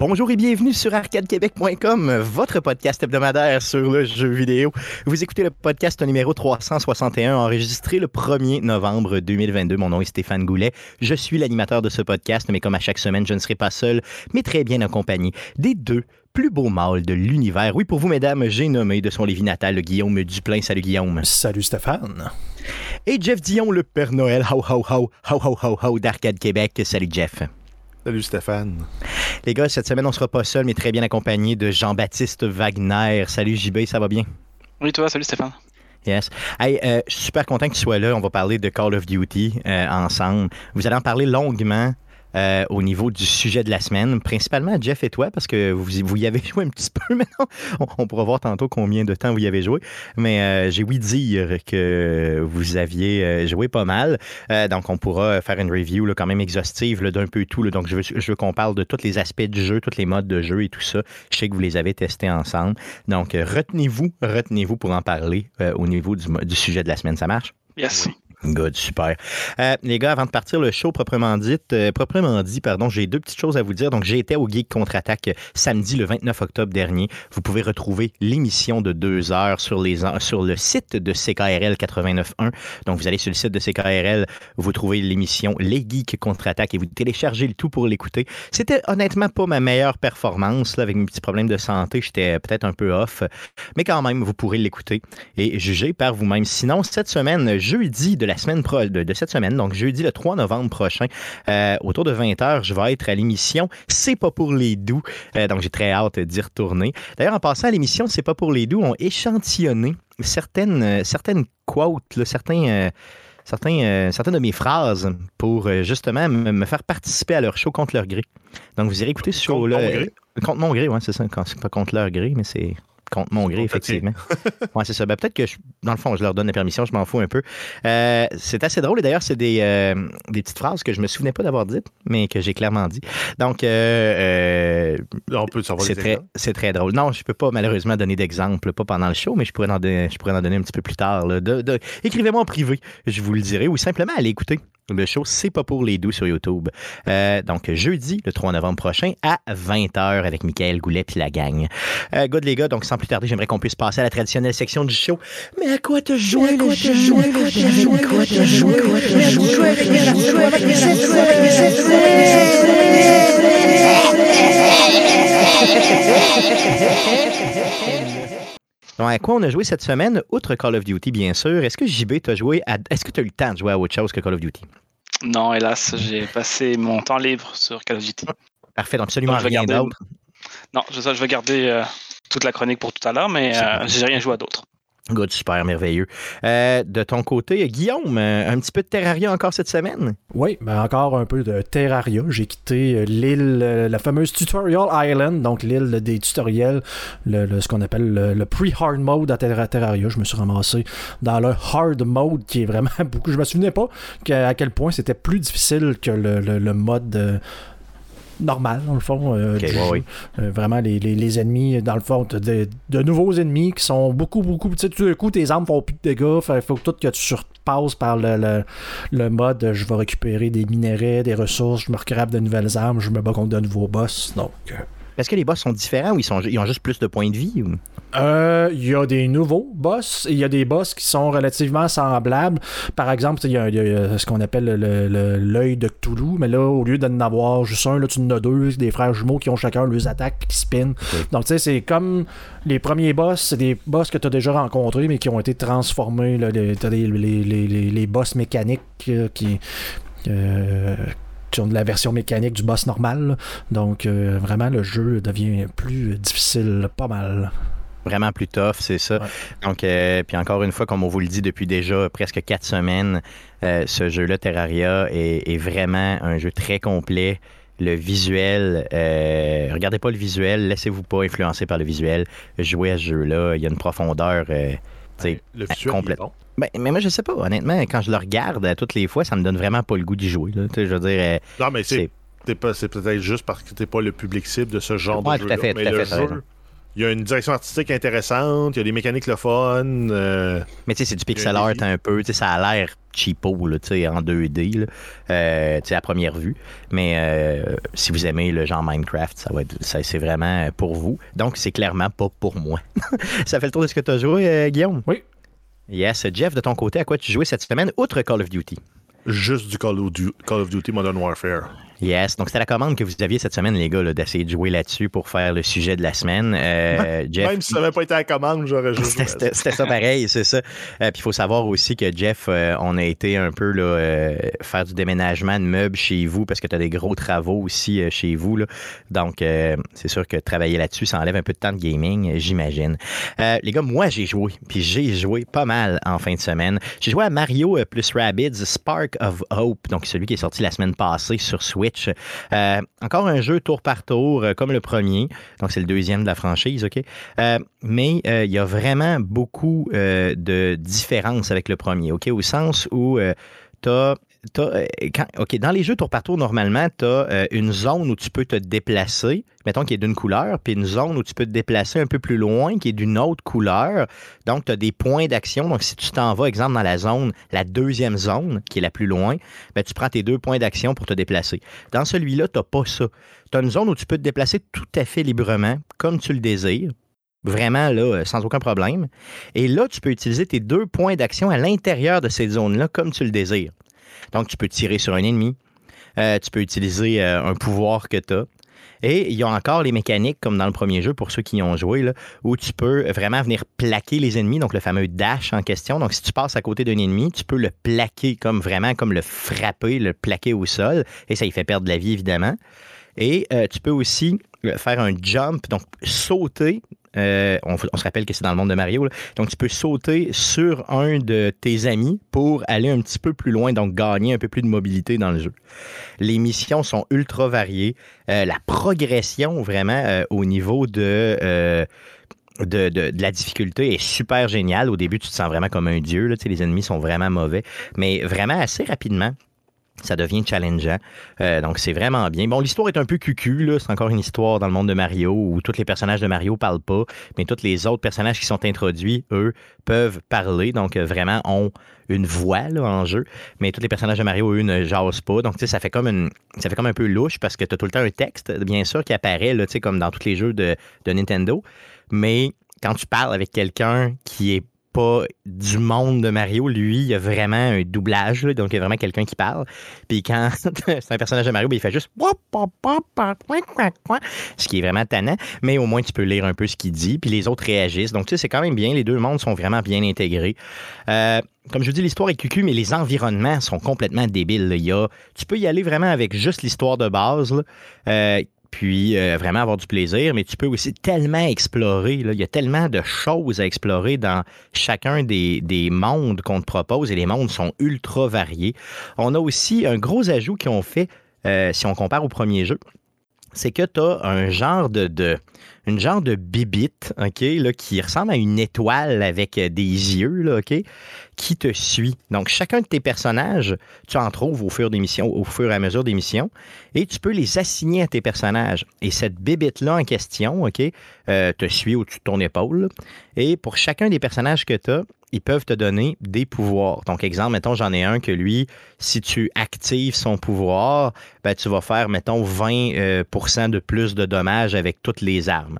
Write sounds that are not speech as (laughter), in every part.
Bonjour et bienvenue sur arcadequebec.com, votre podcast hebdomadaire sur le jeu vidéo. Vous écoutez le podcast numéro 361, enregistré le 1er novembre 2022. Mon nom est Stéphane Goulet. Je suis l'animateur de ce podcast, mais comme à chaque semaine, je ne serai pas seul, mais très bien accompagné des deux plus beaux mâles de l'univers. Oui, pour vous, mesdames, j'ai nommé de son Lévis natal Guillaume Duplain. Salut Guillaume. Salut Stéphane. Et Jeff Dion, le Père Noël, ho ho ho, ho ho ho ho d'Arcade Québec. Salut Jeff. Salut Stéphane. Les gars, cette semaine, on sera pas seul, mais très bien accompagné de Jean-Baptiste Wagner. Salut JB, ça va bien? Oui, toi, salut Stéphane. Yes. Hey, euh, je suis super content que tu sois là. On va parler de Call of Duty euh, ensemble. Vous allez en parler longuement euh, au niveau du sujet de la semaine, principalement Jeff et toi, parce que vous, vous y avez (laughs) joué un petit peu maintenant. On, on, pourra voir tantôt combien de temps vous y avez joué. Mais euh, j'ai ouï dire que vous aviez euh, joué pas mal. Euh, donc, on pourra faire une review là, quand même exhaustive d'un peu tout. Là. Donc, je veux, je veux qu'on parle de tous les aspects du jeu, tous les modes de jeu et tout ça. Je sais que vous les avez testés ensemble. Donc, retenez-vous, retenez-vous pour en parler euh, au niveau du, du, sujet de la semaine. Ça marche? Yes. Oui. Good, super. Euh, les gars, avant de partir le show proprement dit, euh, proprement dit, pardon, j'ai deux petites choses à vous dire. Donc, j'ai été au Geek Contre-Attaque samedi le 29 octobre dernier. Vous pouvez retrouver l'émission de deux heures sur, les, sur le site de CKRL 89.1. Donc, vous allez sur le site de CKRL, vous trouvez l'émission Les Geeks Contre-Attaque et vous téléchargez le tout pour l'écouter. C'était honnêtement pas ma meilleure performance là, avec mes petits problèmes de santé. J'étais peut-être un peu off, mais quand même, vous pourrez l'écouter et juger par vous-même. Sinon, cette semaine, jeudi de la semaine pro de, de, cette semaine, donc jeudi le 3 novembre prochain, euh, autour de 20h, je vais être à l'émission C'est pas pour les doux. Euh, donc j'ai très hâte d'y retourner. D'ailleurs, en passant à l'émission C'est pas pour les doux, on échantillonné certaines, euh, certaines quotes, là, certains. euh, Certains, euh, certaines de mes phrases pour euh, justement me faire participer à leur show contre leur gré. Donc, vous irez écouter ce show-là. Contre mon gré, oui, c'est ça. C'est pas contre leur gré, mais c'est contre mon gré, effectivement. (laughs) ouais, c'est ça. Ben, peut-être que, je, dans le fond, je leur donne la permission, je m'en fous un peu. Euh, c'est assez drôle, et d'ailleurs, c'est des, euh, des petites phrases que je me souvenais pas d'avoir dites, mais que j'ai clairement dit. Donc, euh, on peut savoir c'est très, c'est très drôle. Non, je peux pas malheureusement donner d'exemple, pas pendant le show, mais je pourrais en, donner, je pourrais en donner un petit peu plus tard. Là. De, de, écrivez-moi en privé, je vous le dirai, ou simplement allez écouter. Le show, c'est pas pour les doux sur YouTube. Euh, donc, jeudi, le 3 novembre prochain, à 20h, avec Michael Goulet et la gang. Euh, good, les gars, donc sans plus tarder, j'aimerais qu'on puisse passer à la traditionnelle section du show. Mais à quoi te jouer, quoi te jouer, quoi te jouer, quoi te Donc, à quoi on a joué cette semaine, outre Call of Duty, bien sûr? Est-ce que JB t'a joué à... Est-ce que tu as eu le temps de jouer à autre chose que Call of Duty? Non, hélas, j'ai passé mon temps libre sur Call of Duty. Parfait, donc absolument donc, rien d'autre. Non, je, je vais garder euh, toute la chronique pour tout à l'heure, mais euh, j'ai rien joué à d'autres. Good, super, merveilleux. Euh, de ton côté, Guillaume, un petit peu de Terraria encore cette semaine? Oui, ben encore un peu de Terraria. J'ai quitté l'île, la fameuse Tutorial Island, donc l'île des tutoriels, le, ce qu'on appelle le, pre-hard mode à Terraria. Je me suis ramassé dans le hard mode qui est vraiment (laughs) beaucoup. Je me souvenais pas à quel point c'était plus difficile que le mode. Euh, normal, dans le fond. Euh, okay, ouais, oui. euh, vraiment, les, les, les, ennemis, dans le fond, de, de, nouveaux ennemis qui sont beaucoup, beaucoup. Tu sais, tout d'un coup, tes armes font plus de dégâts. Il faut tout que tu surpasses par le, le, le, mode je vais récupérer des minerais, des ressources, je me recrabe de nouvelles armes, je me bats contre de nouveaux boss. Donc. Est-ce que les boss sont différents ou ils, sont, ils ont juste plus de points de vie? Ou? Euh, il y a des nouveaux boss il y a des boss qui sont relativement semblables. Par exemple, il y a, il y a ce qu'on appelle l'œil de Cthulhu, mais là, au lieu d'en avoir juste un, là, tu en as deux, des frères jumeaux qui ont chacun leurs attaques qui spin. Okay. Donc, tu sais, c'est comme les premiers boss, c'est des boss que tu as déjà rencontrés, mais qui ont été transformés. Là, les, les, les, les, les boss mécaniques euh, qui. Euh, la version mécanique du boss normal. Là. Donc, euh, vraiment, le jeu devient plus difficile, pas mal vraiment plus tough, c'est ça. Ouais. Donc, euh, puis encore une fois, comme on vous le dit depuis déjà presque quatre semaines, euh, ce jeu-là, Terraria, est, est, vraiment un jeu très complet. Le visuel, euh, regardez pas le visuel, laissez-vous pas influencer par le visuel. Jouez à ce jeu-là, il y a une profondeur ouais, complète. Bon. Ben, mais moi, je sais pas, honnêtement, quand je le regarde à toutes les fois, ça me donne vraiment pas le goût d'y jouer. Là. Je veux dire. euh, Non, mais c'est c'est peut-être juste parce que t'es pas le public cible de ce genre ouais, de jeu. Tout à fait, mais tout à le fait, jeu, Il y a une direction artistique intéressante, il y a des mécaniques le fun. euh, Mais tu sais, c'est du pixel art un peu. Tu sais, ça a l'air cheapo là, tu sais, en 2D là, euh, tu sais, à première vue. Mais euh, si vous aimez le genre Minecraft, ça va être, ça, c'est vraiment pour vous. Donc, c'est clairement pas pour moi. (laughs) ça fait le tour de ce que tu as joué, euh, Guillaume? Oui. Yes. Jeff, de ton côté, à quoi tu jouais cette semaine, outre Call of Duty? juste du Call of, Du- Call of Duty Modern Warfare. Yes. Donc, c'était la commande que vous aviez cette semaine, les gars, là, d'essayer de jouer là-dessus pour faire le sujet de la semaine. Euh, Jeff, Même si ça n'avait pas été à la commande, j'aurais joué. C'était ça. pareil, c'est ça. Euh, Puis il faut savoir aussi que Jeff, euh, on a été un peu là, faire du déménagement de meubles chez vous parce que tu as des gros travaux aussi chez vous. Là. Donc, c'est sûr que travailler là-dessus, ça enlève un peu de temps de gaming, j'imagine. Les gars, moi, j'ai joué. Puis j'ai joué pas mal en fin de semaine. J'ai joué à Mario plus Rabbids Spark of Hope, donc celui qui est sorti la semaine passée sur Switch. Euh, encore un jeu tour par tour, euh, comme le premier. Donc, c'est le deuxième de la franchise, OK? Euh, mais il y a vraiment beaucoup de différences avec le premier, OK? Au sens où tu as. OK, dans les jeux tour par tour, normalement, tu as une zone où tu peux te déplacer, mettons qui est d'une couleur, puis une zone où tu peux te déplacer un peu plus loin, qui est d'une autre couleur. Donc, tu as des points d'action. Donc, si tu t'en vas, exemple, dans la zone, la deuxième zone, qui est la plus loin, ben, tu prends tes deux points d'action pour te déplacer. Dans celui-là, tu n'as pas ça. Tu as une zone où tu peux te déplacer tout à fait librement, comme tu le désires. Vraiment, là, euh, sans aucun problème. Et là, tu peux utiliser tes deux points d'action à l'intérieur de cette zone-là, comme tu le désires. Donc, tu peux tirer sur un ennemi. Euh, tu peux utiliser euh, un pouvoir que tu as. Et il y a encore les mécaniques, comme dans le premier jeu, pour ceux qui y ont joué, là, où tu peux vraiment venir plaquer les ennemis, donc le fameux dash en question. Donc, si tu passes à côté d'un ennemi, tu peux le plaquer comme vraiment, comme le frapper, le plaquer au sol, et ça y fait perdre la vie, évidemment. Et euh, tu peux aussi faire un jump, donc sauter. Euh, on, se rappelle que c'est dans le monde de Mario. Donc, tu peux sauter sur un de tes amis pour aller un petit peu plus loin, donc gagner un peu plus de mobilité dans le jeu. Les missions sont ultra variées. Euh, la progression, vraiment, euh, au niveau de. la difficulté est super géniale. Au début, tu te sens vraiment comme un dieu. Les ennemis sont vraiment mauvais. Mais vraiment, assez rapidement, ça devient challengeant. Euh, donc, c'est vraiment bien. Bon, l'histoire est un peu cucu. C'est encore une histoire dans le monde de Mario où tous les personnages de Mario parlent pas, mais tous les autres personnages qui sont introduits, eux, peuvent parler. Donc, euh, vraiment, ont une voix en jeu. Mais tous les personnages de Mario, eux, ne jasent pas. Donc, tu sais, ça fait comme une, ça fait comme un peu louche parce que tu as tout le temps un texte, bien sûr, qui apparaît, là, tu sais, comme dans tous les jeux de Nintendo. Mais quand tu parles avec quelqu'un qui est pas du monde de Mario, lui, il y a vraiment un doublage, donc il y a vraiment quelqu'un qui parle. Puis quand (laughs) c'est un personnage de Mario, ben, il fait juste ce qui est vraiment tannant, mais au moins tu peux lire un peu ce qu'il dit, puis les autres réagissent. Donc tu sais, c'est quand même bien, les deux mondes sont vraiment bien intégrés. Euh, comme je vous dis, l'histoire est cucu, mais les environnements sont complètement débiles. là. Il y a, tu peux y aller vraiment avec juste l'histoire de base. Euh, puis euh, vraiment avoir du plaisir, mais tu peux aussi tellement explorer. Il y a tellement de choses à explorer dans chacun des, des mondes qu'on te propose et les mondes sont ultra variés. On a aussi un gros ajout qu'ils ont fait, euh, si on compare au premier jeu, c'est que tu as un genre de, de- une genre de bibite, OK, là, qui ressemble à une étoile avec euh, des yeux, là, OK, qui te suit. Donc, chacun de tes personnages, tu en trouves au fur, des missions, au fur et à mesure des missions, et tu peux les assigner à tes personnages. Et cette bibite-là en question, OK, euh, te suit au-dessus de ton épaule. Et pour chacun des personnages que tu as, ils peuvent te donner des pouvoirs. Donc, exemple, mettons, j'en ai un que lui, si tu actives son pouvoir, ben, tu vas faire, mettons, 20 euh, de plus de dommages avec toutes les armes.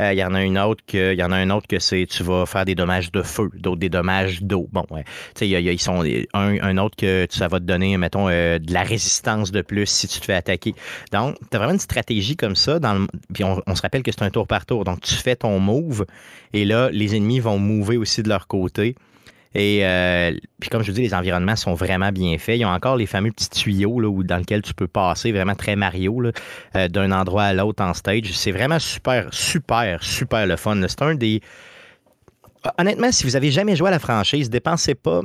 Euh, Il y en a un autre que c'est tu vas faire des dommages de feu, d'autres des dommages d'eau. Bon, ouais. Tu sais, ils sont un, un autre que ça va te donner, mettons, euh, de la résistance de plus si tu te fais attaquer. Donc, tu as vraiment une stratégie comme ça. Dans puis on, on se rappelle que c'est un tour par tour. Donc, tu fais ton move et là, les ennemis vont mover aussi de leur côté. Et euh, puis comme je vous dis, les environnements sont vraiment bien faits. Ils ont encore les fameux petits tuyaux là, dans lesquels tu peux passer, vraiment très Mario, euh, d'un endroit à l'autre en stage. C'est vraiment super, super, super le fun. C'est un des... Honnêtement, si vous avez jamais joué à la franchise, dépensez pas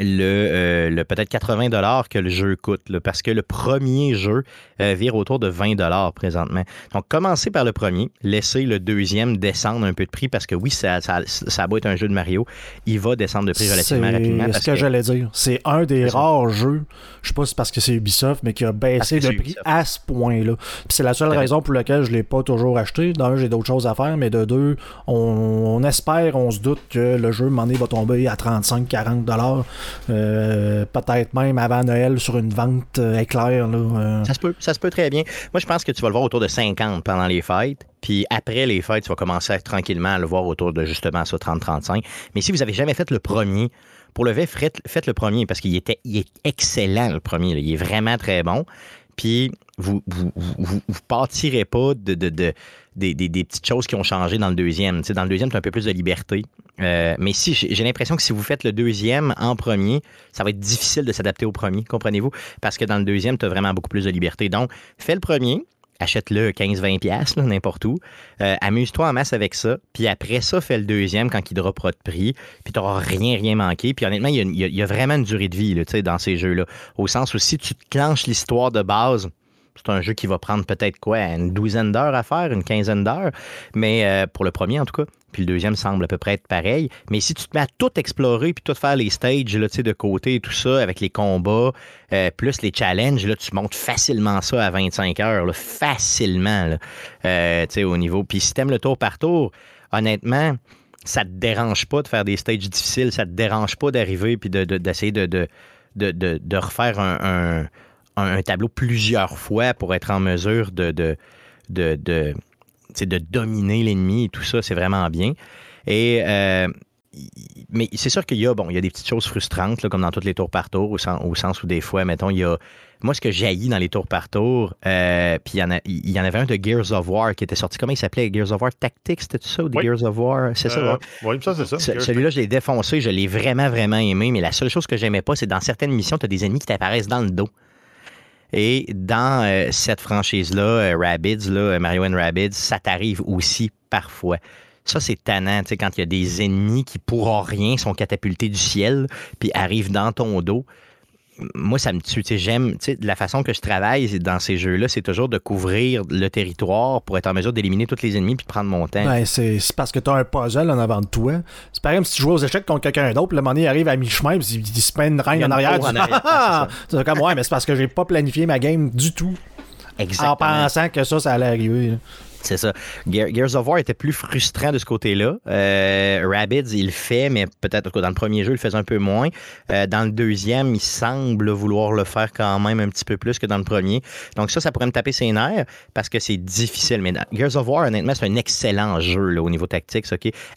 le, euh, le peut-être 80 dollars que le jeu coûte, là, parce que le premier jeu euh, vire autour de 20 dollars présentement. Donc, commencez par le premier, laissez le deuxième descendre un peu de prix, parce que oui, ça, ça, ça a beau être un jeu de Mario, il va descendre de prix relativement C'est rapidement. ce parce que, que- j'allais dire. C'est un des C'est rares jeux, je sais pas si c'est parce que c'est Ubisoft, mais qui a baissé c'est prix Ubisoft. à ce point-là. C'est la seule raison pour laquelle je l'ai pas toujours acheté. D'un, j'ai d'autres choses à faire, mais de deux, on, on espère, on se doute que le jeu, donné, va tomber à 35-40 dollars. Euh, Peut-être même avant Noël sur une vente euh, éclair. Euh. Ça se peut, ça se peut très bien. Moi, je pense que tu vas le voir autour de 50 pendant les fêtes. Puis après les fêtes, tu vas commencer tranquillement à le voir autour de justement ça, 30-35. Mais si vous n'avez jamais fait le premier, pour le vrai, faites, le premier parce qu'il était, il est excellent, le premier. Il est vraiment très bon. Puis vous vous, vous, partirez pas de- des, petites choses qui ont changé dans le deuxième. Dans le deuxième, tu as un peu plus de liberté. Euh, mais si j'ai l'impression que si vous faites le deuxième en premier, ça va être difficile de s'adapter au premier, comprenez-vous? Parce que dans le deuxième, tu as vraiment beaucoup plus de liberté. Donc, fais le premier, achète-le 15-20$, piastres, là, n'importe où. Euh, Amuse-toi en masse avec ça. Puis après ça, fais le deuxième quand il droppera de prix. Puis tu n'auras rien, rien manqué. Puis honnêtement, il y a, vraiment une durée de vie dans ces jeux-là. Au sens où si tu te clenches l'histoire de base, c'est un jeu qui va prendre peut-être quoi, une douzaine d'heures à faire, une quinzaine d'heures, mais euh, pour le premier en tout cas. Puis le deuxième semble à peu près être pareil. Mais si tu te mets à tout explorer puis tout faire les stages là, tu de côté et tout ça, avec les combats, euh, plus les challenges, là, tu montes facilement ça à 25 heures, facilement, euh, tu au niveau. Puis si t'aimes le tour par tour, honnêtement, ça te dérange pas de faire des stages difficiles, ça te dérange pas d'arriver puis de- de- d'essayer de, refaire un- un- un tableau plusieurs fois pour être en mesure de, de, de, de, dominer l'ennemi et tout ça, c'est vraiment bien. Et euh, mais c'est sûr qu'il y a bon, il y a des petites choses frustrantes là, comme dans tous les tours par tour, au sens, au sens où des fois, mettons, il y a moi ce que jaillit dans les tours par tour, euh, puis il y en a, il y en avait un de Gears of War qui était sorti. Comment il s'appelait? Gears of War Tactics, c'était ça ou Oui. Gears of War? C'est ça. Euh, ouais. oui, ça, c'est ça. Ce- Celui-là, je l'ai défoncé, je l'ai vraiment, vraiment aimé, mais la seule chose que j'aimais pas, c'est dans certaines missions, tu as des ennemis qui t'apparaissent dans le dos. Et dans euh, cette franchise-là, euh, Rabbids, là, euh, Mario and Rabbids, ça t'arrive aussi parfois. Ça, c'est tannant, tu sais, quand il y a des ennemis qui, pour rien, sont catapultés du ciel, puis arrivent dans ton dos. Moi, ça me tue. Tu sais, J'aime, tu sais, la façon que je travaille dans ces jeux-là, c'est toujours de couvrir le territoire pour être en mesure d'éliminer tous les ennemis puis de prendre mon temps. Ben, c'est parce que t'as un puzzle en avant de toi. C'est pareil comme si tu jouais aux échecs contre quelqu'un d'autre, puis le moment donné, il arrive à mi-chemin, puis il, il se met une reine en arrière. (laughs) tu arrière! C'est comme, ouais, mais c'est parce que j'ai pas planifié ma game du tout. Exactement. En pensant que ça, ça allait arriver. là. C'est ça. Gear- Gears of War était plus frustrant de ce côté-là. Euh, Rabbids, il le fait, mais peut-être dans le premier jeu, il le faisait un peu moins. Euh, dans le deuxième, il semble vouloir le faire quand même un petit peu plus que dans le premier. Donc ça, ça pourrait me taper ses nerfs parce que c'est difficile. Mais Gears of War, honnêtement, c'est un excellent jeu au niveau tactique.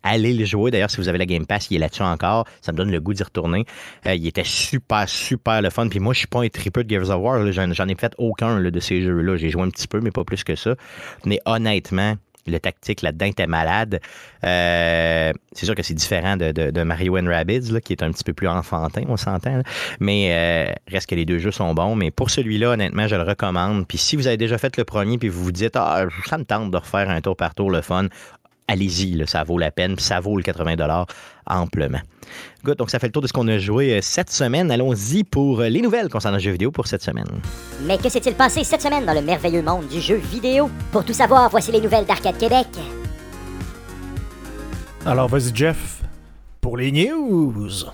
Allez le jouer. D'ailleurs, si vous avez la Game Pass, il est là-dessus encore. Ça me donne le goût d'y retourner. Euh, il était super, super le fun. Puis moi, je suis pas un tripeux de Gears of War. J'en ai fait aucun de ces jeux-là. J'ai joué un petit peu, mais pas plus que ça. Mais honnêtement, le tactique là-dedans était malade. Euh, c'est sûr que c'est différent de, Mario Rabbids, qui est un petit peu plus enfantin, on s'entend. Mais euh, reste que les deux jeux sont bons. Mais pour celui-là, honnêtement, je le recommande. Puis si vous avez déjà fait le premier, puis vous vous dites, ah, ça me tente de refaire un tour par tour le fun, allez-y, ça vaut la peine, puis ça vaut le 80 amplement. Good, donc ça fait le tour de ce qu'on a joué euh, cette semaine. Allons-y pour euh, les nouvelles concernant le jeu vidéo pour cette semaine. Mais que s'est-il passé cette semaine dans le merveilleux monde du jeu vidéo? Pour tout savoir, voici les nouvelles d'Arcade Québec. Alors, vas-y, Jeff, pour les news.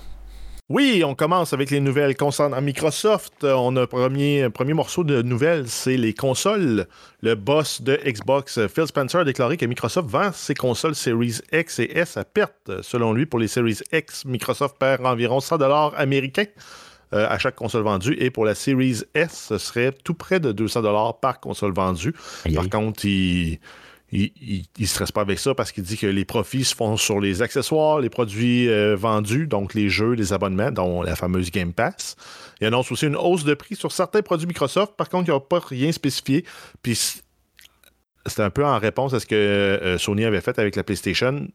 Oui, on commence avec les nouvelles concernant Microsoft. Euh, On a un premier, un premier morceau de nouvelles, c'est les consoles. Le boss de Xbox, Phil Spencer, a déclaré que Microsoft vend ses consoles Series X et S à perte. Selon lui, pour les Series X, Microsoft perd environ 100 dollars américains euh, à chaque console vendue. Et pour la Series S, ce serait tout près de 200 dollars par console vendue. Par contre, il il, il stresse pas avec ça parce qu'il dit que les profits se font sur les accessoires, les produits euh, vendus, donc les jeux, les abonnements, dont la fameuse Game Pass. Il annonce aussi une hausse de prix sur certains produits Microsoft. Par contre, il n'y a pas rien spécifié. Puis c'était un peu en réponse à ce que euh, Sony avait fait avec la PlayStation.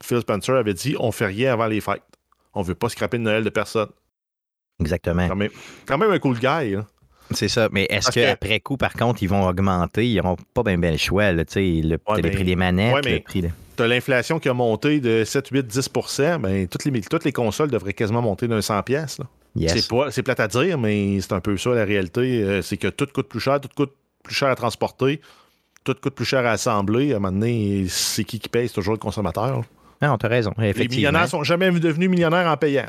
Phil Spencer avait dit on fait rien avant les fêtes. On veut pas scraper le Noël de personne. Exactement. Quand même, quand même un cool guy. hein. C'est ça. Mais est-ce que- qu'après coup, par contre, ils vont augmenter? Ils n'auront pas bien ben le choix. Là, tu sais, le, Ouais, le mais- prix des manettes, ouais, mais- le prix de... tu as l'inflation qui a monté de 7, 8, 10 ben, toutes, les, toutes les consoles devraient quasiment monter d'un 100 pièces. Yes. C'est plate à dire, mais c'est un peu ça la réalité. Euh, c'est que tout coûte plus cher, tout coûte plus cher à transporter, tout coûte plus cher à assembler. À un moment donné, c'est qui qui paye? C'est toujours le consommateur. Non, t'as raison. Les Effectivement. millionnaires sont jamais devenus millionnaires en payant.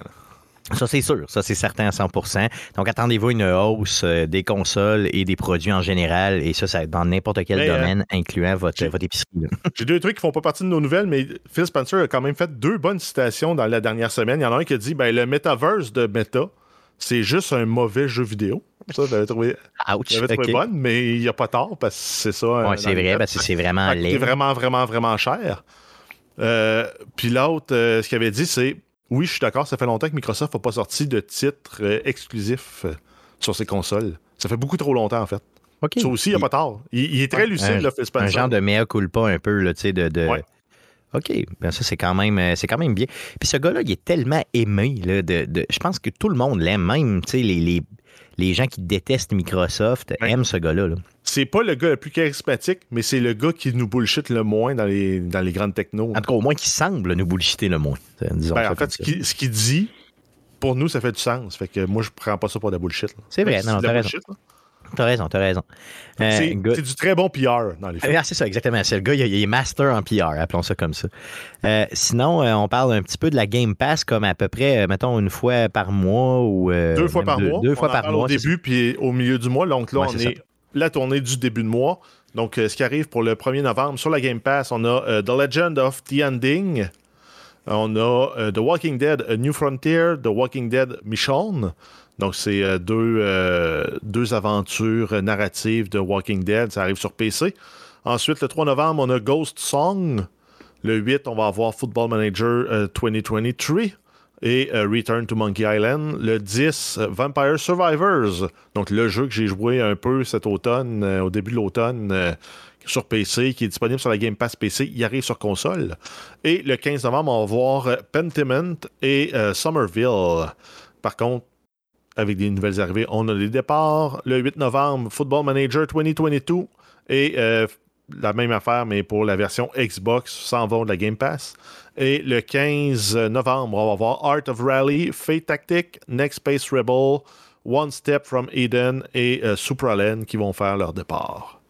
Ça, c'est sûr. Ça, c'est certain à 100% Donc, attendez-vous une hausse euh, des consoles et des produits en général. Et ça, ça dans n'importe quel Mais, euh, domaine, incluant votre, votre épicerie. (laughs) J'ai deux trucs qui font pas partie de nos nouvelles, mais Phil Spencer a quand même fait deux bonnes citations dans la dernière semaine. Il y en a un qui a dit ben, le metaverse de Meta, c'est juste un mauvais jeu vidéo. Ça, je l'avais trouvé, Ouch. trouvé OK. bonne, mais il n'y a pas tort parce que c'est ça. euh, Ouais, c'est vrai, parce que c'est vraiment Ça a coûté laid. vraiment, vraiment, vraiment cher. Euh, Puis l'autre, euh, ce qu'il avait dit, c'est oui, je suis d'accord, ça fait longtemps que Microsoft n'a pas sorti de titre euh, exclusif euh, sur ses consoles. Ça fait beaucoup trop longtemps, en fait. OK. Ça aussi, il n'y a pas tort. Il, il est très lucide, un- là, Phil Spencer. Un genre de mea culpa un peu, là, tu sais, de. de- Ouais. OK, ben ça, c'est quand, même, euh, c'est quand même bien. Puis ce gars-là, il est tellement aimé. Là, de, de- je pense que tout le monde l'aime, même tu sais, les, les, les gens qui détestent Microsoft Ouais. aiment ce gars-là. là. C'est pas le gars le plus charismatique, mais c'est le gars qui nous bullshit le moins dans les, dans les grandes technos. En tout cas, au moins, qui semble nous bullshiter le moins. Euh, Disons Ben, en fait, ce qu'il ce qu'il dit, pour nous, ça fait du sens. Fait que moi, je prends pas ça pour de la bullshit. là. C'est vrai, non, de la t'as raison. bullshit, là. T'as raison, t'as raison. Euh, C'est du très bon PR dans les faits. Ah, c'est ça, exactement. C'est le gars, il, est master en PR, appelons ça comme ça. Euh, sinon, euh, on parle un petit peu de la Game Pass comme à peu près, mettons, une fois par mois ou. Deux fois par deux, mois. Deux fois par parle mois. Au début, puis au milieu du mois. Donc là, Ouais, on c'est est la tournée du début de mois. Donc, ce qui arrive pour le 1er novembre sur la Game Pass, on a The Legend of The Ending. On a The Walking Dead A New Frontier, The Walking Dead Michonne. Donc, c'est euh, deux, euh, deux aventures narratives de Walking Dead. Ça arrive sur PC. Ensuite, le 3 novembre, on a Ghost Song. Le 8, on va avoir Football Manager euh, 2023 et euh, Return to Monkey Island. Le 10, euh, Vampire Survivors. Donc, le jeu que j'ai joué un peu cet automne, au début de l'automne, sur PC, qui est disponible sur la Game Pass PC. Il arrive sur console. Et le 15 novembre, on va voir Pentiment et Somerville. Par contre, avec des nouvelles arrivées, on a des départs. Le 8 novembre, Football Manager 2022 et euh, la même affaire, mais pour la version Xbox, s'en vont de la Game Pass. Et le 15 novembre, on va voir Art of Rally, Fate Tactic, Next Space Rebel, One Step from Eden et euh, Supralen qui vont faire leur départ.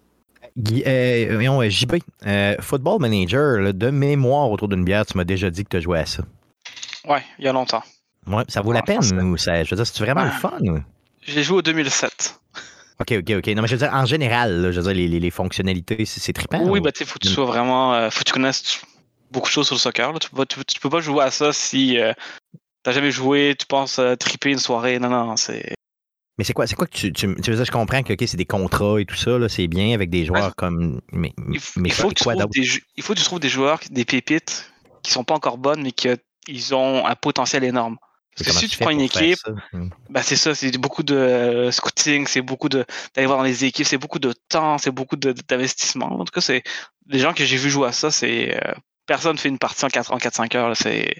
Guy- euh, voyons, euh, JB, euh, Football Manager, là, de mémoire autour d'une bière, tu m'as déjà dit que tu as joué à ça. Ouais, il y a longtemps. Ouais, ça vaut la Ah, peine ou ça, je veux dire, c'est vraiment le Ouais. fun? ou? J'ai joué au 2007. OK, OK, OK. Non, mais je veux dire, en général, là, je veux dire, les, les- les fonctionnalités, c'est c'est trippant. oui, ou- bah, tu sais, faut que tu sois vraiment. euh, faut que tu connaisses beaucoup de choses sur le soccer. Là. Tu, peux pas, tu, tu peux pas jouer à ça si euh, t'as jamais joué, tu penses euh, triper une soirée. Non, non, c'est. Mais c'est quoi, c'est quoi que tu, tu, tu veux dire, je comprends que c'est des contrats et tout ça, là, c'est bien avec des joueurs Ouais. comme. Mais, Il, f- mais il faut que tu quoi trouves d'autre? des, jou- il faut que tu trouves des joueurs, des pépites qui sont pas encore bonnes, mais qui ils ont un potentiel énorme. Parce que si tu prends une équipe? Hmm. bah c'est ça, c'est beaucoup de euh, scouting, c'est beaucoup de d'aller voir dans les équipes, c'est beaucoup de temps, c'est beaucoup d'investissement. En tout cas, c'est les gens que j'ai vu jouer à ça, c'est euh, personne fait une partie en 4 en 4-5 heures, là, c'est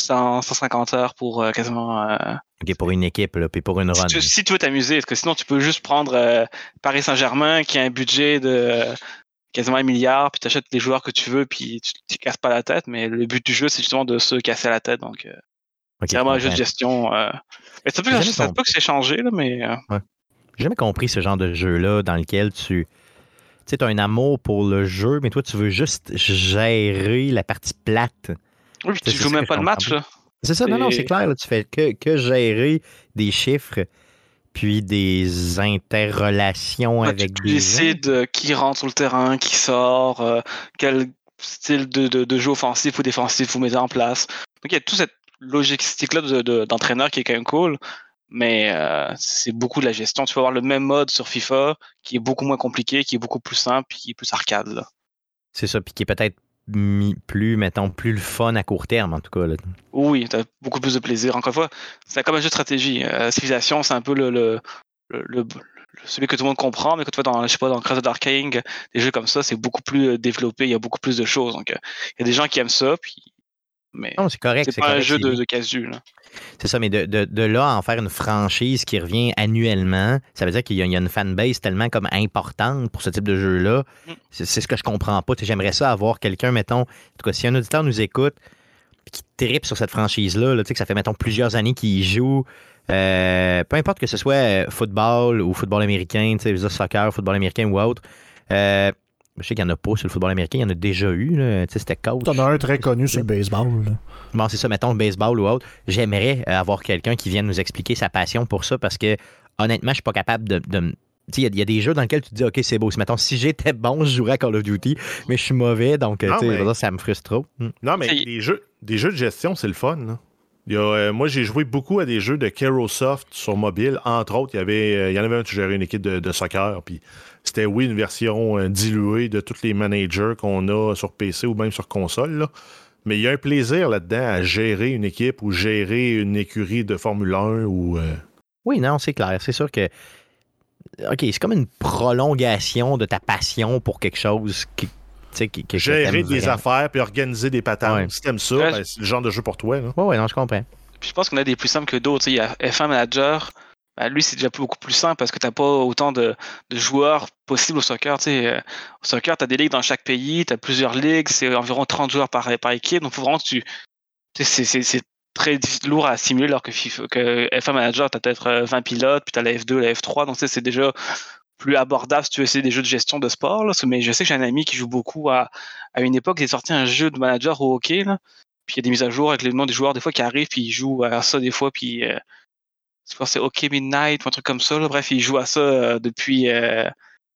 100, 150 heures pour euh, quasiment. euh, OK, pour une équipe, là, puis pour une si, run. tu, si tu veux t'amuser, parce que sinon tu peux juste prendre euh, Paris Saint-Germain qui a un budget de quasiment un milliard, puis tu achètes les joueurs que tu veux, puis tu ne casses pas la tête. Mais le but du jeu, c'est justement de se casser la tête. Donc, c'est vraiment un je jeu de gestion. euh. Mais ça peut, jamais ça peut que c'est changé, là, mais euh, J'ai jamais compris ce genre de jeu-là dans lequel tu. Tu sais, as un amour pour le jeu, mais toi, tu veux juste gérer la partie plate. oui, puis tu joues même que pas le match. Là. C'est ça, non, non, C'est- clair, là, tu fais que, que gérer des chiffres, puis des interrelations Ouais, avec tu des. gens. décides euh, qui rentre sur le terrain, qui sort, euh, quel style de, de, de jeu offensif ou défensif vous mettez en place. Donc il y a toute cette logistique-là de- de- d'entraîneur qui est quand même cool, mais euh, c'est beaucoup de la gestion. Tu peux avoir le même mode sur FIFA qui est beaucoup moins compliqué, qui est beaucoup plus simple, qui est plus arcade. C'est ça, puis qui est peut-être plus, mettons, plus le fun à court terme, en tout cas. là. Oui, tu as beaucoup plus de plaisir. Encore une fois, c'est comme un jeu de stratégie. Euh, Civilization, c'est un peu le, le, le- le- le- celui que tout le monde comprend, mais quand tu vois dans, je sais pas, dans Crash of Dark King, des jeux comme ça, c'est beaucoup plus euh, développé, il y a beaucoup plus de choses. Donc, euh, il y a des gens qui aiment ça, puis Mais Non, c'est correct. c'est pas un jeu de, de casu. Là. C'est ça, mais de, de, de là à en faire une franchise qui revient annuellement, ça veut dire qu'il y, a- il y a une fanbase tellement comme importante pour ce type de jeu-là. Mm. C'est c'est ce que je comprends pas. J'aimerais ça avoir quelqu'un, mettons, en tout cas, si un auditeur nous écoute, qui tripe sur cette franchise-là, là, tu sais, que ça fait, mettons, plusieurs années qu'il y joue. euh, peu importe que ce soit euh, football ou football américain, soccer, football américain ou autre. Euh, je sais qu'il n'y en a pas sur le football américain, il y en a déjà eu. Tu sais, C'était coach. T'en as un très connu sur le baseball. là. Bon, c'est ça, mettons le baseball ou autre. J'aimerais euh, avoir quelqu'un qui vienne nous expliquer sa passion pour ça parce que, honnêtement, je suis pas capable de. de- tu sais, il y a- il y, a des jeux dans lesquels tu te dis, OK, c'est beau. Si, mettons, si j'étais bon, je jouerais à Call of Duty, mais je suis mauvais, donc, euh, Non, tu sais, mais- ça me frustre trop. Hmm. Non, mais des jeux, des jeux de gestion, c'est le fun. là. Il y a, euh, moi, j'ai joué beaucoup à des jeux de Kerosoft sur mobile. Entre autres, il y, avait, euh, il y en avait un qui gérait une équipe de, de soccer. Puis c'était, oui, une version euh, diluée de tous les managers qu'on a sur PC ou même sur console. là. Mais il y a un plaisir là-dedans à gérer une équipe ou gérer une écurie de Formule 1 ou. euh, Oui, non, c'est clair. C'est sûr que. OK, c'est comme une prolongation de ta passion pour quelque chose qui. tu sais, qui- que- que gérer des vraiment. affaires puis organiser des patentes. Ouais. Si t'aimes ça, Ouais. ben, c'est le genre de jeu pour toi. là. Ouais, ouais, non, je comprends. Puis je pense qu'on a des plus simples que d'autres. Il y a F1 Manager. Ben, lui, c'est déjà beaucoup plus simple parce que tu n'as pas autant de, joueurs possibles au soccer. Euh, au soccer, tu des ligues dans chaque pays, tu as plusieurs ligues, c'est environ 30 joueurs par, équipe. Donc, vraiment tu. c'est- très lourd à assimiler alors que, FIFA, que F1 Manager, tu peut-être euh, 20 pilotes, puis tu as la F2, la F3. Donc, c'est déjà plus abordable si tu veux essayer des jeux de gestion de sport. Mais je sais que j'ai un ami qui joue beaucoup à, une époque, il est sorti un jeu de manager au hockey. Puis il y a des mises à jour avec les noms des joueurs des fois qui arrivent, puis ils jouent à ça des fois, euh, je pense que c'est OK Midnight ou un truc comme ça. là. Bref, il joue à ça euh, depuis euh,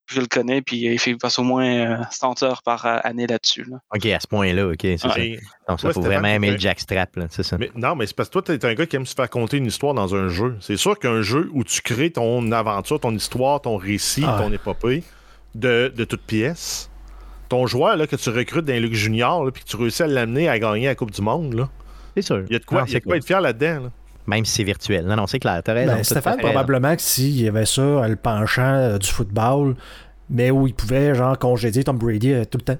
je le connais, puis il passe au moins euh, 100 heures par euh, année là-dessus. Là. OK, à ce point-là, OK, c'est ça. Et- Donc, ça, Ouais, faut vraiment aimer le jackstrap, là, c'est ça. Mais, non, mais c'est parce que toi, t'es un gars qui aime se faire conter une histoire dans un jeu. C'est sûr qu'un jeu où tu crées ton aventure, ton histoire, ton récit, Ah. ton épopée de, de toutes pièces, ton joueur là, que tu recrutes Ligues juniors, là, puis que tu réussis à l'amener à gagner la Coupe du Monde, là, C'est sûr. il y a de quoi, Non, y a c'est de quoi cool. être fier là-dedans. là. Même si c'est virtuel. Non, non, c'est clair. T'as raison. Ben, Stéphane, probablement que s'il y avait ça, le penchant euh, du football, mais où il pouvait, genre, congédier Tom Brady euh, tout le temps.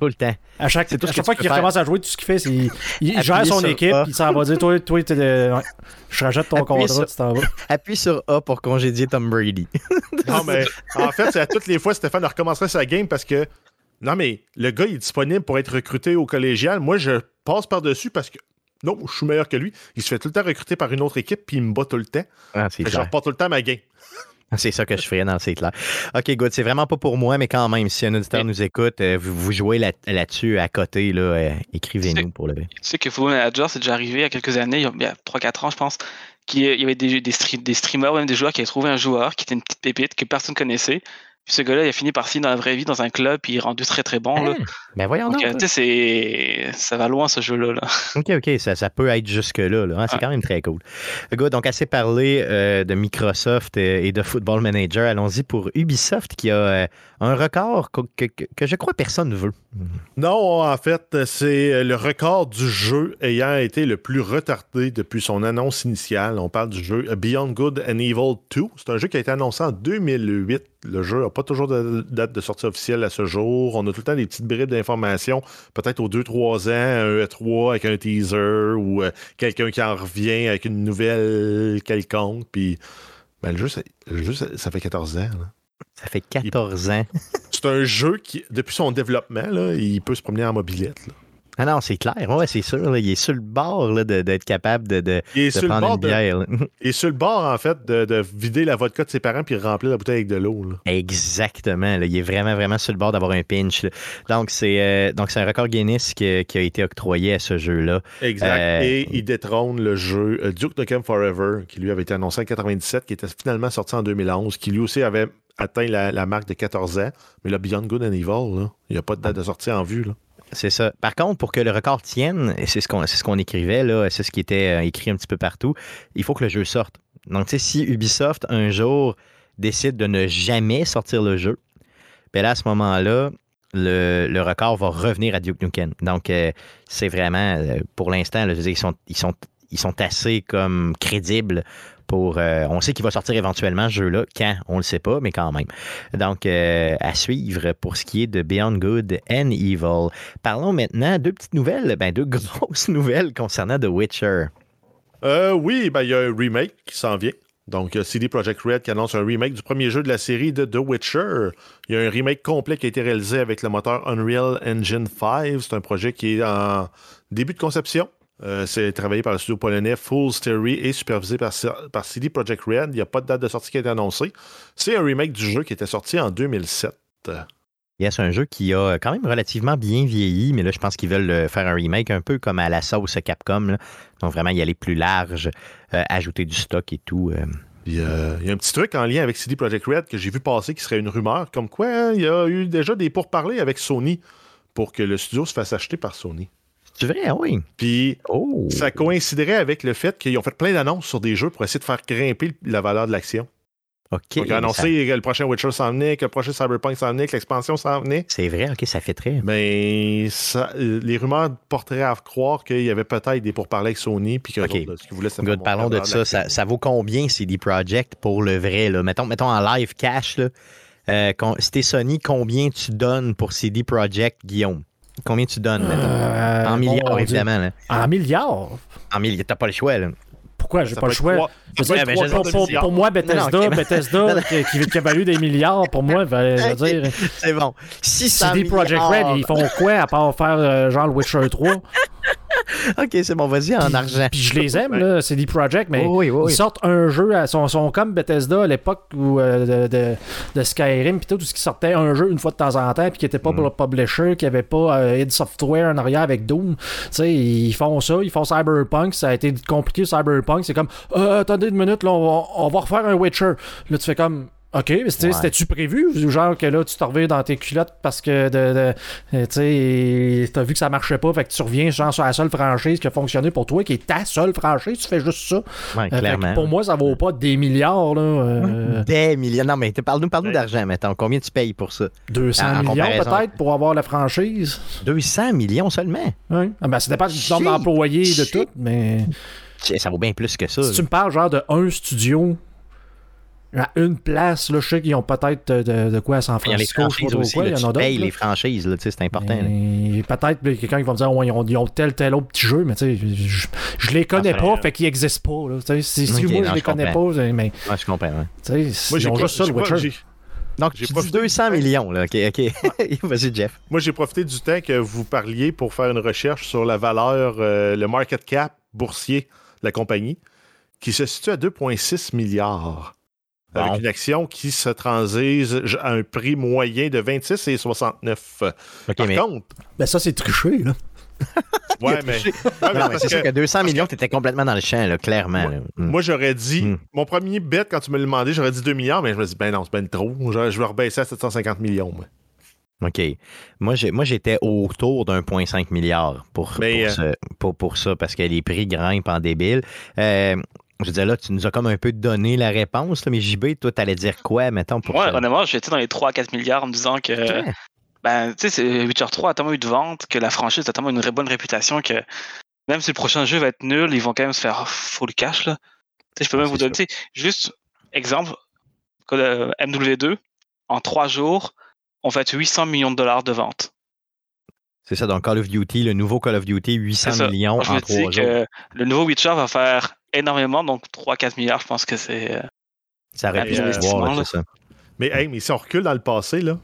Tout le temps. À chaque, tout à fois qu'il recommence à jouer, tout ce qu'il fait, c'est il, il gère son équipe, A. il s'en va dire Toi, toi ouais, je rejette ton Appuyer contrat, sur- tu t'en vas. Appuie sur A pour congédier Tom Brady. (laughs) Non, mais en fait, c'est à toutes les fois, Stéphane recommencerait sa game parce que. Non, mais le gars, il est disponible pour être recruté au collégial. Moi, je passe par-dessus parce que. Non, je suis meilleur que lui. Il se fait tout le temps recruter par une autre équipe, puis il me bat tout le temps. Ah, c'est je repars tout le temps ma game. (laughs) C'est ça que je ferais, non, c'est clair. OK, good. C'est vraiment pas pour moi, mais quand même, si un auditeur nous écoute, euh, vous, vous jouez là- là-dessus à côté, là, euh, écrivez-nous pour le Tu sais que Football Manager, c'est déjà arrivé il y a quelques années, il y a- il y a 3-4 ans, je pense, qu'il y avait des, des, des streamers, ou même des joueurs qui avaient trouvé un joueur qui était une petite pépite que personne connaissait. Puis ce gars-là, il a fini par signer dans la vraie vie dans un club, puis il est rendu très très bon. là. Ben voyons Donc, donc. euh, c'est- ça va loin ce jeu-là. là. (laughs) OK, OK, ça, ça peut être jusque-là. là. Ah, c'est Ouais. quand même très cool. Good, donc assez parlé euh, de Microsoft euh, et de Football Manager. Allons-y pour Ubisoft qui a euh, un record que- que je crois personne ne veut. Non, en fait, c'est le record du jeu ayant été le plus retardé depuis son annonce initiale. On parle du jeu Beyond Good and Evil 2. C'est un jeu qui a été annoncé en 2008. Le jeu n'a pas toujours de date de sortie officielle à ce jour. On a tout le temps des petites bribes d'informations, peut-être aux 2-3 ans, un E3 avec un teaser ou euh, quelqu'un qui en revient avec une nouvelle quelconque. Puis, ben, le jeu, ça, le jeu, ça, ça fait 14 ans. là. Ça fait 14 ans. C'est un jeu qui, depuis son développement, là, il peut se promener en mobilette. là. Ah non, c'est clair. Ouais, c'est sûr. là, il est sur le bord là, de- d'être capable de, de, Il est de sur le prendre bord une de, bière. là. (laughs) Il est sur le bord, en fait, de, de vider la vodka de ses parents puis remplir la bouteille avec de l'eau. Exactement. là. Il est vraiment, vraiment sur le bord d'avoir un pinch. là. Donc, c'est euh, donc c'est un record Guinness qui, qui a été octroyé à ce jeu-là. Exact. Euh, Et il détrône le jeu euh, Duke Nukem Forever, qui lui avait été annoncé en 97, qui était finalement sorti en 2011, qui lui aussi avait atteint la, la marque de 14 ans. Mais le Beyond Good and Evil, il n'y a pas de date de sortie en vue. Là. C'est ça. Par contre, pour que le record tienne, et c'est ce qu'on écrivait, là, c'est ce qui était euh, écrit un petit peu partout, il faut que le jeu sorte. Donc, tu sais, si Ubisoft, un jour, décide de ne jamais sortir le jeu, ben à ce moment-là, le, record va revenir à Duke Nukem. Donc, euh, c'est vraiment, euh, pour l'instant, ils sont, ils sont ils sont assez comme crédibles euh, on sait qu'il va sortir éventuellement ce jeu-là. Quand? On le sait pas, mais quand même. Donc, euh, à suivre pour ce qui est de Beyond Good and Evil. Parlons maintenant deux petites nouvelles, ben deux (laughs) grosses nouvelles concernant The Witcher. Euh, oui, ben, il y a un remake qui s'en vient. Donc, euh, CD Projekt Red qui annonce un remake du premier jeu de la série de The Witcher. Il y a un remake complet qui a été réalisé avec le moteur Unreal Engine 5. C'est un projet qui est en début de conception. Euh, c'est travaillé par le studio polonais Full Theory et supervisé par, par CD Projekt Red. Il n'y a pas de date de sortie qui a été annoncée. C'est un remake du jeu qui était sorti en 2007. Yes, c'est un jeu qui a quand même relativement bien vieilli, mais là, je pense qu'ils veulent euh, faire un remake un peu comme à la sauce Capcom. là. Donc, vraiment y aller plus large, euh, ajouter du stock et tout. euh. Euh, il y a un petit truc en lien avec CD Projekt Red que j'ai vu passer qui serait une rumeur, comme quoi hein, il y a eu déjà des pourparlers avec Sony pour que le studio se fasse acheter par Sony. C'est vrai, ah oui. Puis Oh. ça coïnciderait avec le fait qu'ils ont fait plein d'annonces sur des jeux pour essayer de faire grimper la valeur de l'action. OK. Donc, ils ont annoncé que le prochain Witcher s'en venait, que le prochain Cyberpunk s'en venait, que l'expansion s'en venait. C'est vrai, OK, ça fait très. Mais ça, euh, les rumeurs porteraient à croire qu'il y avait peut-être des pourparlers avec Sony, puis que OK. ce qu'ils voulaient, c'était Good, faire parlons de ça. ça. vaut combien CD Projekt pour le vrai? Là? Mettons, mettons en live cash, là, euh, con- si t'es Sony, combien tu donnes pour CD Projekt, Guillaume? Combien tu donnes? Euh, en milliards, évidemment. Là. En milliards? En milliards, t'as pas le choix. Là. Pourquoi? J'ai pas le choix. trois- Je veux Ouais, dire, pour, moi, Bethesda, Non. Bethesda qui, qui, qui a valu des milliards, pour moi, je veux dire, (laughs) C'est bon. 600 CD milliards. Red, ils font quoi à part faire euh, genre le Witcher 3? (laughs) (laughs) OK, c'est bon, vas-y en argent. Puis je les aime, là, CD Projekt, mais Oui, oui, oui. ils sortent un jeu, à, sont, sont comme Bethesda à l'époque où, euh, de, de, de Skyrim, puis tout, tout ce qui sortait un jeu une fois de temps en temps, puis qui n'était pas pour le publisher, qui avait pas euh, id Software en arrière avec Doom. Tu sais, ils font ça, ils font Cyberpunk, ça a été compliqué Cyberpunk, c'est comme, euh, attendez une minute, là, on va, on va refaire un Witcher. Là, tu fais comme, OK, mais Ouais. c'était-tu prévu? Ou Genre que là, tu te reviens dans tes culottes parce que de, de- tu t'as vu que ça marchait pas, fait que tu reviens genre sur la seule franchise qui a fonctionné pour toi, qui est ta seule franchise, tu fais juste ça. Ouais, Euh, clairement. pour moi, ça vaut pas des milliards, là. euh, Des millions. Non, mais parle-nous parle Ouais. d'argent, mettons. Combien tu payes pour ça? 200 En millions comparaison. peut-être pour avoir la franchise. 200 millions seulement? Oui. Ah, ben, ça dépend du nombre d'employés et de tout, mais Ça vaut bien plus que ça. si là. tu me parles genre de un studio à une place, là, je sais qu'ils ont peut-être de, de- quoi à San Il y a les Francisco, je sais franchises pas trop aussi. quoi, là, il y en a d'autres. les franchises, là, c'est important. Peut-être quelqu'un qui va me dire ouais, ils, ont, ils ont tel tel autre petit jeu, mais tu sais, je, je les connais Enfin, pas, euh, fait qu'ils existent pas. Là, si si Ok, moi non, je les je connais comprends. pas, mais Ouais, je comprends. Moi, ils j'ai ont juste ça, le Witcher. Donc, J'ai profité- 200 millions, là. OK, OK. (laughs) Vas-y, Jeff. Moi, j'ai profité du temps que vous parliez pour faire une recherche sur la valeur, euh, le market cap boursier de la compagnie, qui se situe à 2,6 milliards. Bon. Avec une action qui se transige à un prix moyen de 26 et 69. OK, Par mais... contre, Ben ça, c'est triché, là. (laughs) ouais, mais, (laughs) ouais, mais Non, mais c'est sûr que que 200 millions, tu étais complètement dans le champ, là, clairement. là. Mm. moi, j'aurais dit, Hmm. mon premier bet, quand tu me l'as demandé, j'aurais dit 2 milliards, mais je me dis, ben non, c'est ben trop. Je, je vais rebaisser à 750 millions. moi. OK. Moi, j'ai- moi, j'étais autour d'un 1,5 milliard pour, Mais, pour, ce- pour, pour ça, parce que les prix grimpent en débile. Euh, je dire, là, tu nous as comme un peu donné la réponse, là, mais JB, toi, t'allais dire quoi, mettons, pour Ouais, ça? honnêtement, j'étais dans les 3 à 4 milliards en me disant que. Ouais. Ben, tu sais, c'est- Witcher 3 a tellement eu de ventes que la franchise a tellement une bonne réputation que même si le prochain jeu va être nul, ils vont quand même se faire oh, faut le cash là. Tu sais, je peux même vous donner juste exemple que le MW2 en 3 jours on fait 800 millions de dollars de ventes. C'est ça, donc Call of Duty, le nouveau Call of Duty, 800 C'est ça. millions Moi, je en me dis trois jours. que le nouveau Witcher va faire énormément, donc 3-4 milliards, je pense que c'est. euh, Ça aurait pu Euh, se ça. Mais, hey, mais si on recule dans le passé, là,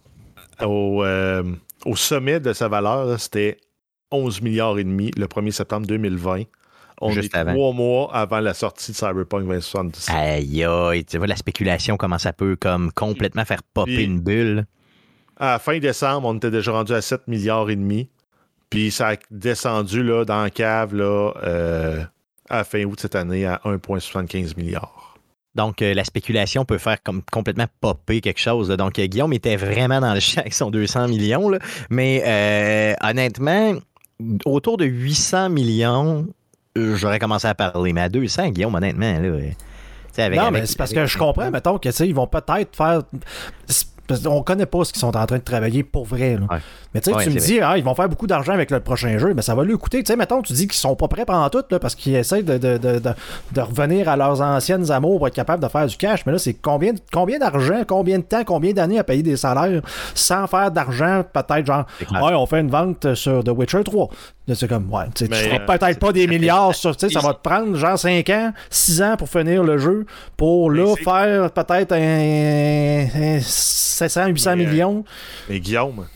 au, euh, au sommet de sa valeur, c'était 11 milliards et demi le 1er septembre 2020. On Juste est avant. trois mois avant la sortie de Cyberpunk 2077. Aïe, aïe, tu vois, la spéculation commence à peu comme complètement faire popper Puis- une bulle. À la fin décembre, on était déjà rendu à 7 milliards et demi. Puis ça a descendu là, dans la cave là, euh, à la fin août cette année à 1,75 milliards. Donc, euh, la spéculation peut faire comme complètement popper quelque chose. là. Donc, euh, Guillaume était vraiment dans le champ avec son 200 millions. là. Mais euh, honnêtement, autour de 800 millions, j'aurais commencé à parler. Mais à 200, Guillaume, honnêtement, là, euh, avec, non, avec- mais c'est parce que je comprends, mettons, que tu sais, ils vont peut-être faire. qu'on connaît pas ce qu'ils sont en train de travailler pour vrai. là. Ouais. Mais tu sais, Ouais, tu me dis, ah, ils vont faire beaucoup d'argent avec le prochain jeu, mais ça va lui coûter. Tu sais, mettons, tu dis qu'ils sont pas prêts pendant tout, là, parce qu'ils essaient de, de, de, de, de revenir à leurs anciennes amours pour être capables de faire du cash. Mais là, c'est combien, combien d'argent, combien de temps, combien d'années à payer des salaires sans faire d'argent, peut-être genre, ouais, on fait une vente sur The Witcher 3. Là, c'est comme, ouais, tu feras euh, peut-être pas des milliards sur, tu sais, ça (laughs) va te prendre genre 5 ans, 6 ans pour finir le jeu, pour là faire peut-être un, un 700, 800 Mais, euh, millions. Mais Guillaume,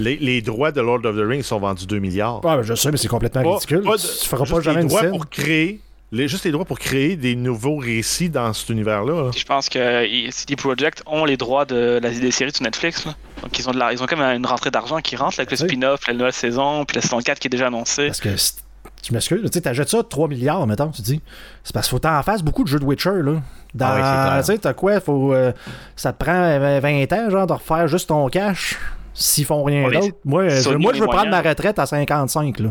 les, les droits de Lord of the Rings sont vendus 2 milliards. Ouais, ben, je sais, mais c'est complètement Pas- ridicule. pas de- tu feras pas juste jamais les une droits scène. pour créer, les, juste les droits pour créer des nouveaux récits dans cet univers-là. là. Je pense que i- CD Projekt ont les droits de la, des séries sur Netflix. là. Donc ils ont, de la- ils ont quand même une rentrée d'argent qui rentre là, avec le Oui. spin-off, la nouvelle saison, puis la saison 4 qui est déjà annoncée. Parce que tu m'excuses, tu sais, t'achètes ça 3 milliards, mettons, tu dis. C'est parce qu'il faut t'en face beaucoup de jeux de Witcher, là. Dans, Ah tu sais, t'as quoi, faut, euh, ça te prend euh, 20 ans, genre, de refaire juste ton cash s'ils font rien Ouais, d'autre. Moi, euh, je, moi, je veux prendre ma retraite à 55, là.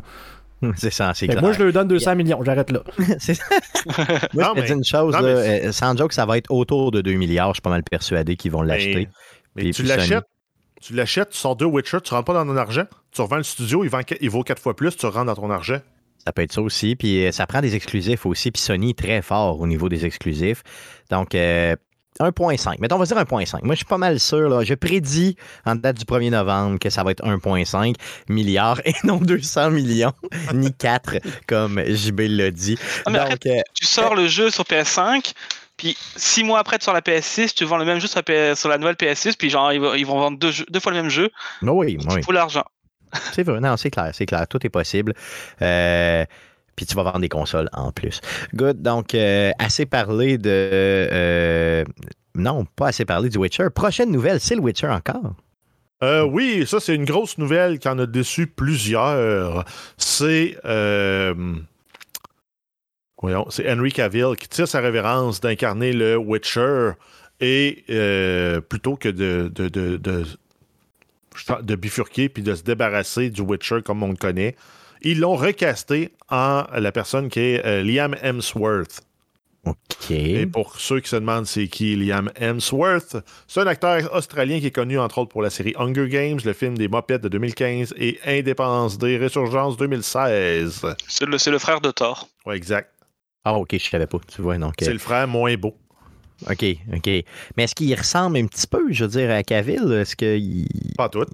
(laughs) C'est ça, c'est clair. moi, je leur donne 200 millions, j'arrête là. (laughs) C'est ça. (laughs) Moi, Non, je te mais- dis une chose, non, là, mais euh, sans joke, ça va être autour de 2 milliards. Je suis pas mal persuadé qu'ils vont l'acheter. Mais, tu l'achètes, tu l'achètes, tu sors deux Witcher, tu rentres pas dans ton argent, tu revends le studio, il, vend, il vaut quatre fois plus, tu rentres dans ton argent. Ça peut être ça aussi. Puis euh, ça prend des exclusifs aussi. Puis Sony est très fort au niveau des exclusifs. Donc, euh, 1.5. Mettons, on va dire 1.5. Moi, je suis pas mal sûr. Là, je prédis en date du 1er novembre que ça va être 1.5 milliards et non 200 millions, (laughs) ni 4, comme JB l'a dit. Ah, mais Donc, euh, Tu sors le jeu sur PS5, puis six mois après, tu sors la PS6, tu vends le même jeu sur la, PS sur la nouvelle PS6, puis genre, ils vont, vendre deux, jeux- deux fois le même jeu oui, oui. pour l'argent. C'est vrai, non, c'est clair, c'est clair, tout est possible. Euh, puis tu vas vendre des consoles en plus. Good, donc euh, assez parlé de... euh, non, pas assez parlé du Witcher. Prochaine nouvelle, c'est le Witcher encore? Euh, oui, ça, c'est une grosse nouvelle qui en a déçu plusieurs. C'est. voyons, c'est Henry Cavill qui tire sa révérence d'incarner le Witcher et plutôt que de, de, de, de, de bifurquer puis de se débarrasser du Witcher comme on le connaît, ils l'ont recasté en la personne qui est euh, Liam Hemsworth. OK. Et pour ceux qui se demandent c'est qui Liam Hemsworth, c'est un acteur australien qui est connu entre autres pour la série Hunger Games, le film des Mopettes de 2015 et Indépendance des Résurgences 2016. C'est le, c'est le frère de Thor. Ouais, exact. Ah, OK, je savais pas, tu vois. Donc, C'est euh, le frère moins beau. OK, OK. Mais est-ce qu'il ressemble un petit peu, je veux dire, à Cavill? Est-ce qu'il... Pas tout.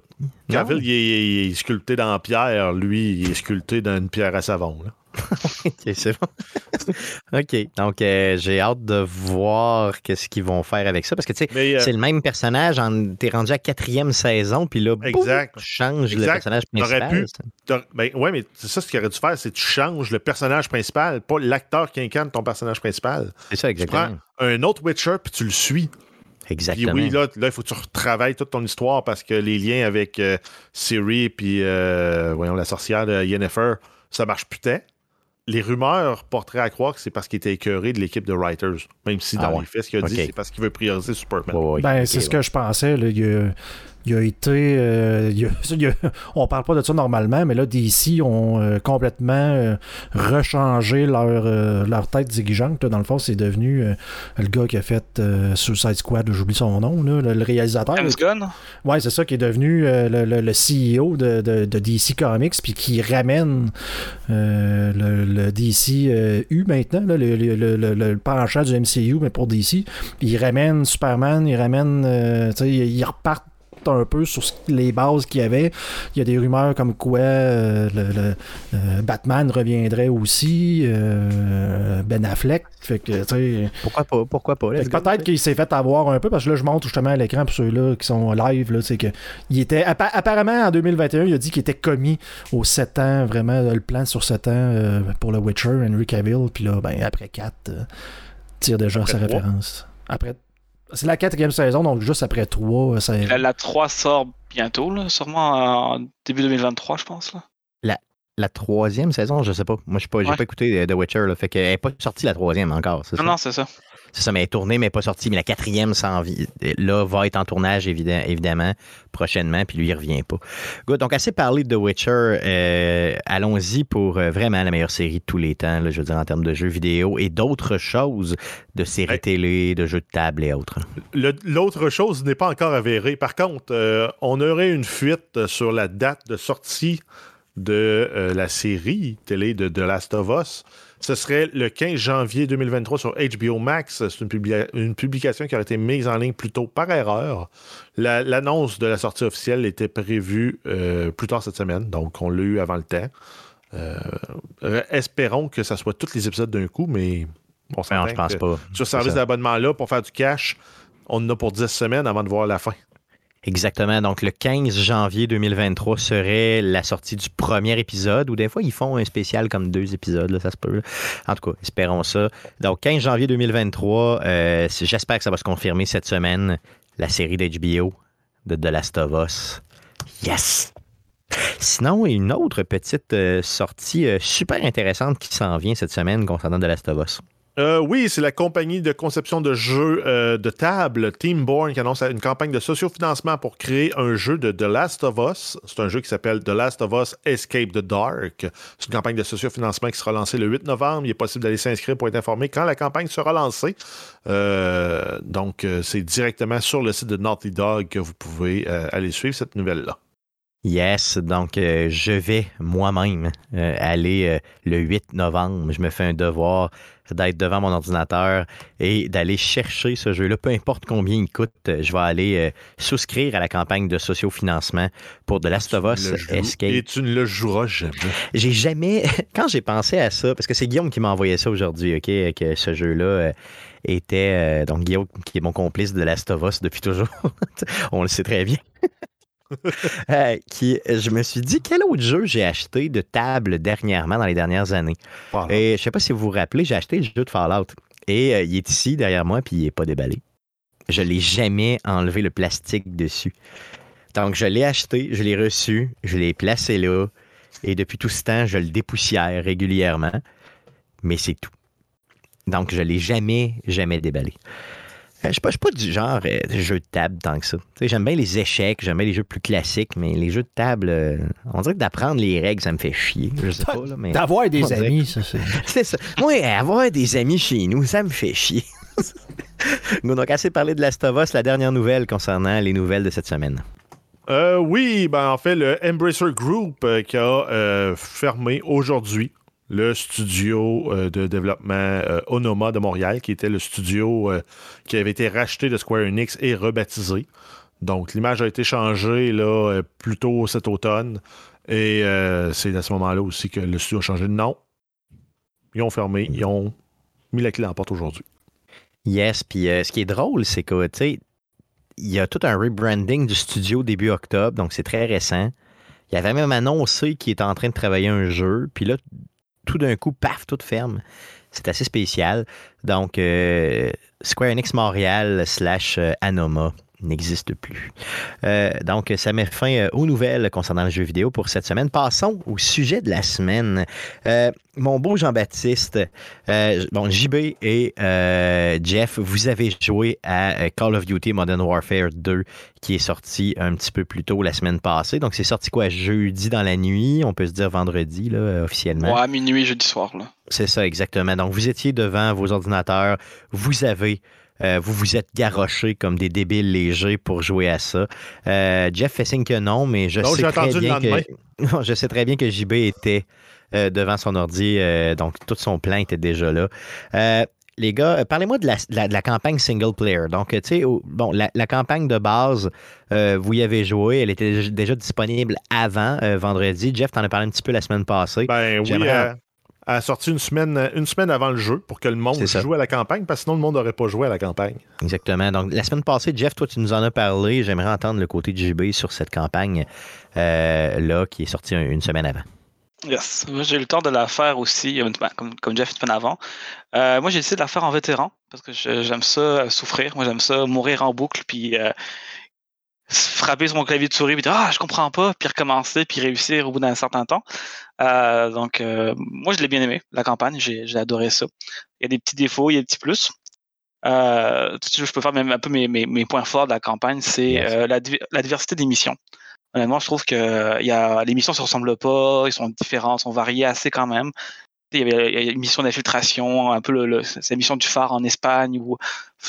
Cavill, il est, il est sculpté dans la pierre. Lui, il est sculpté dans une pierre à savon. là. (laughs) OK, c'est bon. (laughs) OK, donc euh, j'ai hâte de voir qu'est-ce qu'ils vont faire avec ça. Parce que, tu sais, euh, c'est le même personnage. En... T'es rendu à quatrième saison, puis là, boum, tu changes le Exact. personnage T'aurais principal. pu- ben, ouais, mais c'est ça ce qu'il aurait dû faire, c'est que tu changes le personnage principal, pas l'acteur qui incarne ton personnage principal. C'est ça, Tu prends exactement. un autre Witcher puis tu le suis. Puis Exactement. oui, là, là, il faut que tu retravailles toute ton histoire parce que les liens avec euh, Siri puis euh, voyons, la sorcière de Yennefer, ça marche putain. Les rumeurs porteraient à croire que c'est parce qu'il était écœuré de l'équipe de writers. Même si dans Ah ouais. les faits, ce qu'il a dit, c'est parce qu'il veut prioriser Superman. Ouais, ouais, Ben, c'est ce que je pensais. Là. Il, a, il a été. euh, il a- (laughs) il a- on parle pas de ça normalement, mais là, DC ont euh, complètement euh, rechangé leur, leur tête dirigeante. Dans le fond, c'est devenu le gars qui a fait Suicide Squad, j'oublie son nom, là, le, le réalisateur. James Gunn. Ouais, c'est ça qui est devenu le, le- le CEO de, de- de DC Comics, puis qui ramène le, DC U maintenant, là, le, le- le- le- le penchant du MCU, mais pour DC. Il ramène Superman, il ramène. ils repartent un peu sur les bases qu'il y avait. Il y a des rumeurs comme quoi euh, le, le- euh, Batman reviendrait aussi, euh, Ben Affleck. Fait que, Pourquoi pas? Pourquoi pas? Peut-être qu'il s'est fait avoir un peu, parce que là, je montre justement à l'écran pour ceux-là qui sont live, là, c'est que il était appa- apparemment en 2021, il a dit qu'il était commis aux 7 ans, vraiment, le plan sur 7 ans pour le Witcher, Henry Cavill, puis là, ben, après 4, euh, tire déjà Après sa référence. Après. C'est la quatrième saison, donc juste après 3, ça. La, la 3 sort bientôt, là, sûrement en début 2023, je pense. Là. La troisième saison, je sais pas. Moi, je n'ai pas, Ouais. pas écouté euh, The Witcher, là, fait qu'elle n'est pas sortie la troisième encore. Non, ça? non, c'est ça. C'est ça, mais elle est tournée, mais pas sortie. Mais la quatrième s'en vi- là va être en tournage, évidemment, prochainement, puis lui, il revient pas. Good. Donc, assez parlé de The Witcher. euh, Allons-y pour euh, vraiment la meilleure série de tous les temps, là, je veux dire, en termes de jeux vidéo et d'autres choses, de séries télé, de jeux de table et autres. L'autre chose n'est pas encore avérée. Par contre, euh, on aurait une fuite sur la date de sortie de la série télé de The Last of Us. Ce serait le 15 janvier 2023 sur HBO Max. C'est une, publia- une publication qui a été mise en ligne plus tôt par erreur. La- L'annonce de la sortie officielle était prévue euh, plus tard cette semaine, donc on l'a eu avant le temps. Euh, espérons que ça soit tous les épisodes d'un coup, mais on je pense pas. sur ce service d'abonnement-là, pour faire du cash, on en a pour 10 semaines avant de voir la fin. Exactement. Donc, le 15 janvier 2023 serait la sortie du premier épisode, ou des fois, ils font un spécial comme deux épisodes, là, ça se peut. En tout cas, espérons ça. Donc, 15 janvier 2023, euh, j'espère que ça va se confirmer cette semaine, la série d'HBO de The Last of Us. Yes! Sinon, une autre petite euh, sortie euh, super intéressante qui s'en vient cette semaine concernant The Last of Us. Euh, oui, c'est la compagnie de conception de jeux euh, de table, Teamborn, qui annonce une campagne de sociofinancement pour créer un jeu de The Last of Us. C'est un jeu qui s'appelle The Last of Us Escape the Dark. C'est une campagne de sociofinancement qui sera lancée le 8 novembre. Il est possible d'aller s'inscrire pour être informé quand la campagne sera lancée. Euh, donc, c'est directement sur le site de Naughty Dog que vous pouvez aller suivre cette nouvelle-là. Yes, donc euh, je vais moi-même euh, aller euh, le 8 novembre. Je me fais un devoir d'être devant mon ordinateur et d'aller chercher ce jeu-là, peu importe combien il coûte. Je vais aller souscrire à la campagne de sociofinancement pour The Last of Us Escape. Et tu ne le joueras jamais. J'ai jamais, (laughs) quand j'ai pensé à ça, parce que c'est Guillaume qui m'a envoyé ça aujourd'hui, OK, que ce jeu-là était, donc Guillaume qui est mon complice de Last of Us depuis toujours, (laughs) on le sait très bien. (laughs) Euh, qui, je me suis dit, quel autre jeu j'ai acheté de table dernièrement, dans les dernières années? Et je sais pas si vous vous rappelez, j'ai acheté le jeu de Fallout. Et euh, il est ici derrière moi, puis il n'est pas déballé. Je l'ai jamais enlevé le plastique dessus. Donc, je l'ai acheté, je l'ai reçu, je l'ai placé là. Et depuis tout ce temps, je le dépoussière régulièrement. Mais c'est tout. Donc, je l'ai jamais, jamais déballé. Euh, Je ne suis pas, je suis pas du genre euh, de jeu de table tant que ça. Tu sais, J'aime bien les échecs, j'aime bien les jeux plus classiques, mais les jeux de table, euh, on dirait que d'apprendre les règles, ça me fait chier. Je sais pas, là, mais... D'avoir des amis, ça, c'est. (laughs) C'est ça. Moi, avoir des amis chez nous, ça me fait chier. (laughs) Donc, assez parlé de Last of Us, la dernière nouvelle concernant les nouvelles de cette semaine. Euh, oui, ben en fait, le Embracer Group euh, qui a euh, fermé aujourd'hui le studio euh, de développement euh, Onoma de Montréal, qui était le studio euh, qui avait été racheté de Square Enix et rebaptisé. Donc, l'image a été changée là, plus tôt cet automne. Et c'est à ce moment-là aussi que le studio a changé de nom. Ils ont fermé, ils ont mis la clé en porte aujourd'hui. Yes, puis ce qui est drôle, c'est que, tu sais, il y a tout un rebranding du studio début octobre, donc c'est très récent. Il avait même annoncé qu'il était en train de travailler un jeu, puis là, tout d'un coup, paf, tout ferme. C'est assez spécial. Donc, euh, Square Enix Montréal slash euh, Anoma n'existe plus. Euh, donc, ça met fin euh, aux nouvelles concernant le jeu vidéo pour cette semaine. Passons au sujet de la semaine. Euh, mon beau Jean-Baptiste, euh, bon, JB et Jeff, vous avez joué à Call of Duty Modern Warfare 2 qui est sorti un petit peu plus tôt la semaine passée. Donc, c'est sorti quoi, jeudi dans la nuit, on peut se dire vendredi, là, officiellement? Ouais, à minuit, jeudi soir. Là. C'est ça, exactement. Donc, vous étiez devant vos ordinateurs, vous avez, euh, vous vous êtes garochés comme des débiles légers pour jouer à ça. Euh, Jeff fait signe que non, mais je Non, sais très bien que (laughs) je sais très bien que JB était euh, devant son ordi, donc tout son plan était déjà là. Les gars, parlez-moi de la, de la- de la campagne single player. Donc, tu sais, bon, la, la campagne de base, euh, vous y avez joué, elle était déjà- disponible avant euh, vendredi. Jeff, t'en as parlé un petit peu la semaine passée. Ben oui, a sorti une semaine, une semaine avant le jeu pour que le monde joue à la campagne, parce que sinon le monde n'aurait pas joué à la campagne. Exactement. Donc, la semaine passée, Jeff, toi, tu nous en as parlé. J'aimerais entendre le côté de JB sur cette campagne-là qui est sortie un- une semaine avant. Yes. Moi, j'ai eu le temps de la faire aussi, euh, ben, comme, comme Jeff une semaine avant. Euh, moi, j'ai décidé de la faire en vétéran parce que je- j'aime ça euh, souffrir. Moi, j'aime ça mourir en boucle, puis euh, frapper sur mon clavier de souris, puis dire Ah, je comprends pas, puis recommencer, puis réussir au bout d'un certain temps. Euh, donc, euh, moi, je l'ai bien aimé, la campagne. J'ai j'ai adoré ça. Il y a des petits défauts, il y a des petits plus. Euh, je peux faire même un peu mes, mes, mes points forts de la campagne, c'est la, div- la diversité des missions. Honnêtement, je trouve que y a, les missions ne se ressemblent pas, ils sont différents, sont variés assez quand même. Il y avait une mission d'infiltration, un peu la mission du phare en Espagne où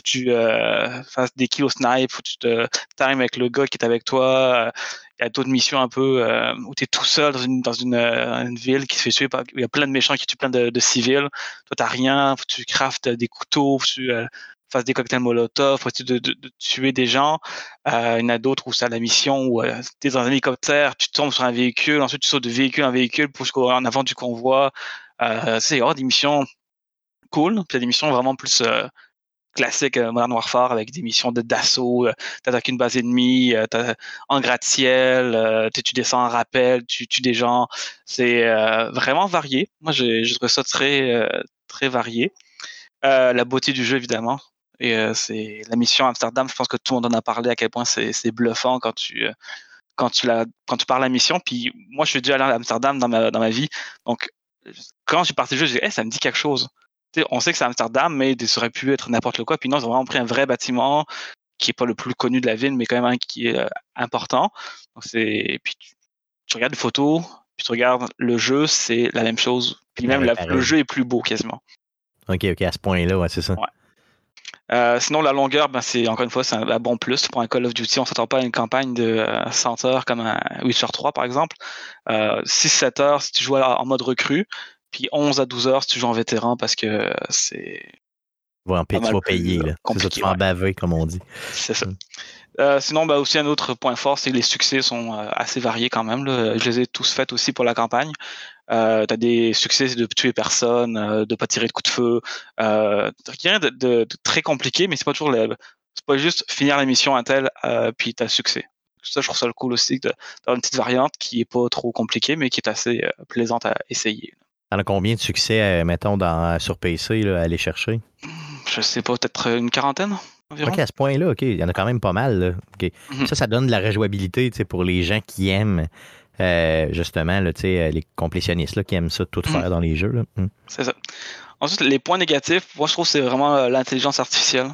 tu euh, fasses des kills au snipe, faut tu te times avec le gars qui est avec toi. Il y a d'autres missions un peu euh, où tu es tout seul dans une, dans une, euh, ville qui se fait tuer Il y a plein de méchants qui tuent plein de, civils. Toi, t'as rien, tu craftes des couteaux, tu fasses des cocktails molotov, faut tu de, de- tuer des gens. Il y en a d'autres où c'est la mission où tu es dans un hélicoptère, tu tombes sur un véhicule, ensuite tu sautes de véhicule en véhicule pour jusqu'en avant du convoi. Euh, c'est oh, des missions cool, puis il des missions vraiment plus euh, classiques euh, Modern Warfare avec des missions de d'assaut, t'attaques une base ennemie, en gratte-ciel, tu descends en rappel, tu tues des gens. C'est euh, vraiment varié. Moi, j'ai trouvé ça très, euh, très varié. Euh, la beauté du jeu, évidemment. Et c'est la mission Amsterdam, je pense que tout le monde en a parlé à quel point c'est bluffant quand tu, quand tu, la, quand tu parles la mission. Puis moi, je suis déjà allé à Amsterdam dans ma, dans ma vie. Donc, quand j'ai parti le jeu, j'ai dit, Hey, ça me dit quelque chose. On sait que c'est Amsterdam, mais ça aurait pu être n'importe quoi. Puis non, ils ont vraiment pris un vrai bâtiment qui est pas le plus connu de la ville, mais quand même un qui est euh, important. Donc c'est, puis tu, tu regardes les photos, puis tu regardes le jeu, c'est la même chose. Puis même Ouais, la- pareil. le jeu est plus beau quasiment. OK, OK, à ce point-là, ouais, c'est ça. Ouais. Euh, sinon, la longueur, ben, c'est encore une fois, c'est un, un bon plus pour un Call of Duty. On s'attend pas à une campagne de euh, 100 heures comme un Witcher 3, par exemple. Euh, 6-7 heures si tu joues en mode recrue, puis 11 à 12 heures si tu joues en vétéran parce que c'est Pas tu vas payer, euh, là. C'est ça, tu vas en ouais. baver, comme on dit. c'est ça. Mm. Euh, sinon, bah, aussi un autre point fort, c'est que les succès sont euh, assez variés quand même. là. Je les ai tous faits aussi pour la campagne. Euh, tu as des succès de tuer personne, de pas tirer de coup de feu. Euh, rien de, de- de très compliqué, mais c'est pas toujours le- c'est pas juste finir la mission un tel, puis tu as succès. Ça, je trouve ça le cool aussi d'avoir une petite variante qui est pas trop compliquée, mais qui est assez plaisante à essayer. T'en as combien de succès, euh, mettons, dans, sur PC, là, à aller chercher? Je sais pas, peut-être une quarantaine environ. OK, à ce point-là, OK. Il y en a quand même pas mal. Là. Mhm. Ça, ça donne de la rejouabilité pour les gens qui aiment, euh, justement, là, euh, les complétionnistes là, qui aiment ça tout Mhm. faire dans les jeux. Mhm. C'est ça. Ensuite, les points négatifs, moi je trouve que c'est vraiment euh, l'intelligence artificielle.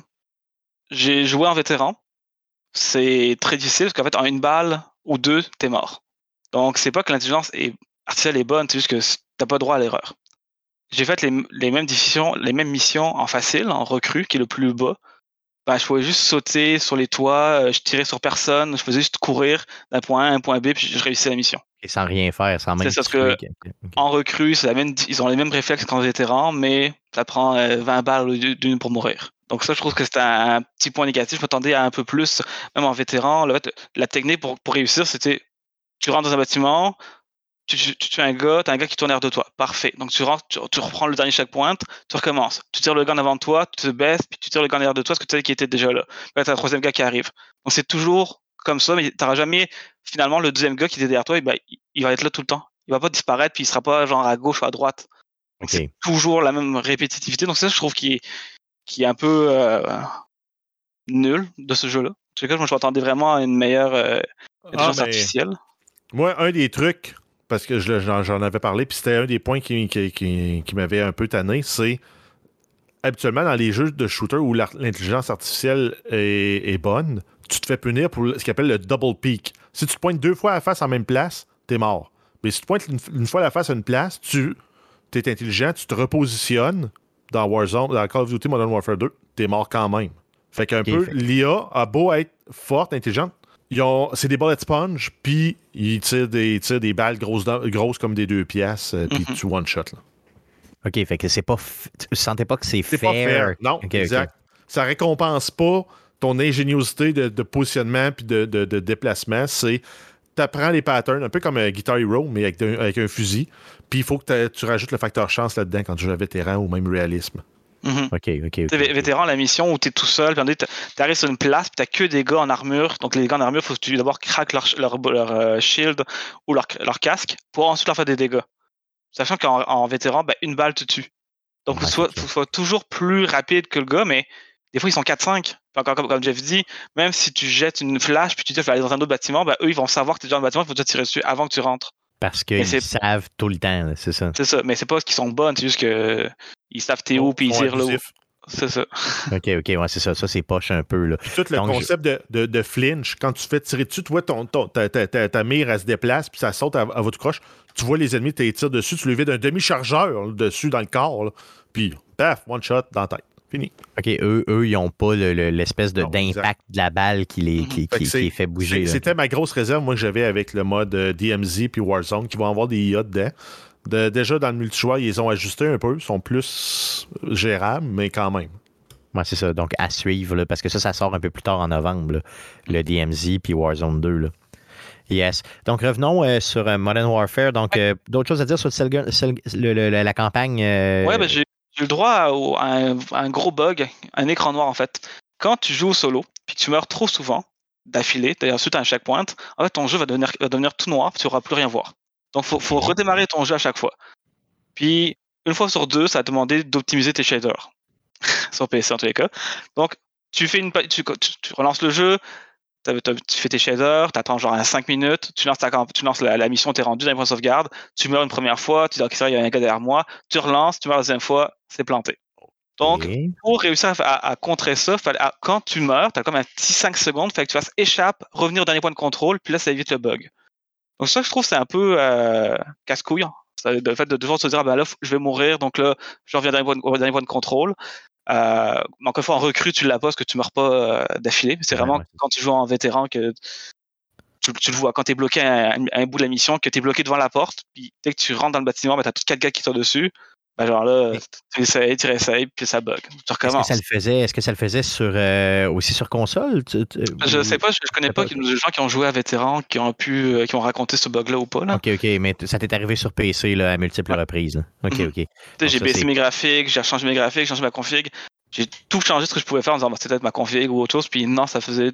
J'ai joué en vétéran. C'est très difficile parce qu'en fait, en une balle ou deux, t'es mort. Donc, c'est pas que l'intelligence est- artificielle est bonne, c'est juste que t'as pas droit à l'erreur. J'ai fait les, les mêmes missions, les mêmes missions en facile, en recrue, qui est le plus bas. Ben, je pouvais juste sauter sur les toits, euh, je tirais sur personne, je faisais juste courir d'un point A à un point B, puis je réussissais la mission. Et sans rien faire, sans même C'est parce que- En recrue, c'est la même, ils ont les mêmes réflexes qu'en vétéran, mais ça prend euh, 20 balles au lieu d'une pour mourir. Donc ça, je trouve que c'est un, un petit point négatif. Je m'attendais à un peu plus, même en vétéran. Le la technique pour, pour réussir, c'était tu rentres dans un bâtiment, tu, tu, tu tues un gars, tu as un gars qui tourne derrière de toi. Parfait. Donc tu rentres, tu, tu reprends le dernier checkpoint, tu recommences. Tu tires le gars en avant de toi, tu te baisses, puis tu tires le gars en arrière de toi, parce que tu sais qu'il était déjà là. Là, tu as un troisième gars qui arrive. Donc c'est toujours comme ça, mais tu n'auras jamais, finalement, le deuxième gars qui était derrière toi, eh ben, il, il va être là tout le temps. Il va pas disparaître, puis il sera pas genre à gauche ou à droite. C'est toujours la même répétitivité. Donc ça, je trouve qui est, qui est un peu euh, nul de ce jeu-là. En tout cas, moi, je m'attendais vraiment à une meilleure euh, intelligence Ah, mais- artificielle. Moi, un des trucs, parce que je- j'en avais parlé, puis c'était un des points qui, qui, qui- qui m'avait un peu tanné, c'est habituellement dans les jeux de shooter où l'intelligence artificielle est, est bonne, tu te fais punir pour ce qu'on appelle le double peak. Si tu te pointes deux fois à la face en même place, t'es mort. Mais si tu te pointes une, une fois la face à une place, tu es intelligent, tu te repositionnes dans Warzone, dans Call of Duty Modern Warfare 2, t'es mort quand même. Fait qu'un peu, l'IA a beau être forte, intelligente, ont- c'est des bullet sponge, puis ils tirent des, ils tirent des balles grosses, grosses comme des deux pièces, euh, puis Mhm. tu one-shot. là. OK, fait que c'est pas. f- Tu sentais pas que c'est C'est fair. pas fair? Non, exact. Ça récompense pas ton ingéniosité de, de positionnement puis de, de- de déplacement. C'est t'apprends les patterns, un peu comme un Guitar Hero, mais avec, un- avec un fusil. Puis il faut que tu rajoutes le facteur chance là-dedans quand tu joues à vétéran ou même réalisme. Mhm. OK, OK. Vétéran, la mission où tu es tout seul, puis tu arrives sur une place, puis tu que des gars en armure. Donc, les gars en armure, il faut que tu d'abord craques leur, leur, leur, euh, shield ou leur, leur casque pour ensuite leur faire des dégâts. Sachant qu'en en vétéran, ben, une balle te tue. Donc, Ouais, faut, faut toujours plus rapide que le gars, mais des fois, ils sont 4-5. Puis Encore comme, comme Jeff dit, même si tu jettes une flash, puis tu dis qu'il faut aller dans un autre bâtiment, ben, eux, ils vont savoir que tu es dans le bâtiment, il faut te tirer dessus avant que tu rentres. Parce qu'ils savent tout le temps, c'est ça. C'est ça. Mais c'est pas qu'ils sont bonnes, c'est juste que ils savent t'es où, puis ils tirent là où. C'est ça. (laughs) OK, OK, ouais, c'est ça. Ça, c'est poche un peu. Là. Puis tout le Donc, je- concept de, de- de flinch, quand tu fais tirer dessus, tu vois ton, ton- ta, ta- ta- ta mire, elle se déplace, puis ça saute à, à votre croche. Tu vois les ennemis, tu les tires dessus, tu le vides un demi-chargeur dessus dans le corps. là. Puis, paf, one shot dans la tête. Fini. OK, eux, eux ils n'ont pas le- le- l'espèce d'impact de la balle qui les, qui, Fait qui- que c'est- qui les fait bouger. C'était ma grosse réserve, moi, que j'avais avec le mode euh, DMZ puis Warzone, qui vont avoir des IA dedans. De- déjà, dans le multijoueur, ils ont ajustés un peu, ils sont plus gérables, mais quand même. Ouais, c'est ça. Donc, à suivre, là, parce que ça, ça sort un peu plus tard en novembre, là, le DMZ puis Warzone 2. Là. Yes. Donc, revenons euh, sur euh, Modern Warfare. Donc, euh, d'autres choses à dire sur le Selgun- Sel- le- le- la campagne? euh, Ouais, ben, j'ai eu le droit à, un, gros bug, un écran noir en fait. Quand tu joues au solo, puis tu meurs trop souvent, d'affilée, d'ailleurs suite à un checkpoint, en fait ton jeu va devenir, va devenir tout noir, tu n'auras plus rien voir. Donc faut, faut redémarrer ton jeu à chaque fois. Puis une fois sur deux, ça va te demander d'optimiser tes shaders. (laughs) sur PC en tous les cas. Donc tu fais une tu, relances le jeu, tu fais tes shaders, tu attends genre 5 minutes, tu lances, ta, camp- tu lances la, la mission, tu es rendu dans les points de sauvegarde, tu meurs une première fois, tu dis ok ça il y a un gars derrière moi, tu relances, tu meurs la deuxième fois, c'est planté. Donc, pour réussir à, contrer ça, à- quand tu meurs, tu as comme un petit 5 secondes, fait que tu fasses échappe, revenir au dernier point de contrôle, puis là, ça évite le bug. Donc, ça, je trouve, c'est un peu euh, casse-couille. Ça, Le fait de devoir se dire, ah ben là, je vais mourir, donc là, je reviens au dernier point de, au dernier point de contrôle. Euh, mais encore une fois, en recrue, tu l'as pas parce que tu meurs pas euh, d'affilée. C'est Ouais, vraiment ouais. quand tu joues en vétéran que tu, tu le vois. Quand tu es bloqué à un, à un bout de la mission, que tu es bloqué devant la porte, puis dès que tu rentres dans le bâtiment, ben, tu as tous quatre gars qui sont dessus. Ben, genre là, tu essayes, tu réessayes, puis ça bug. Tu Est-ce que recommences. ça le faisait, est-ce que ça le faisait sur, euh, aussi sur console? Tu- tu- Je ou- sais pas, je, je connais pas pas. des gens qui ont joué à vétéran, qui ont pu, euh, qui ont raconté ce bug-là ou pas. Là. OK, OK, mais ça t'est arrivé sur PC là, à multiples reprises. là. OK, Mhm. OK. J'ai baissé mes graphiques, j'ai changé mes graphiques, j'ai changé ma config. J'ai tout changé ce que je pouvais faire en disant bah, c'est peut-être ma config ou autre chose, puis non, ça faisait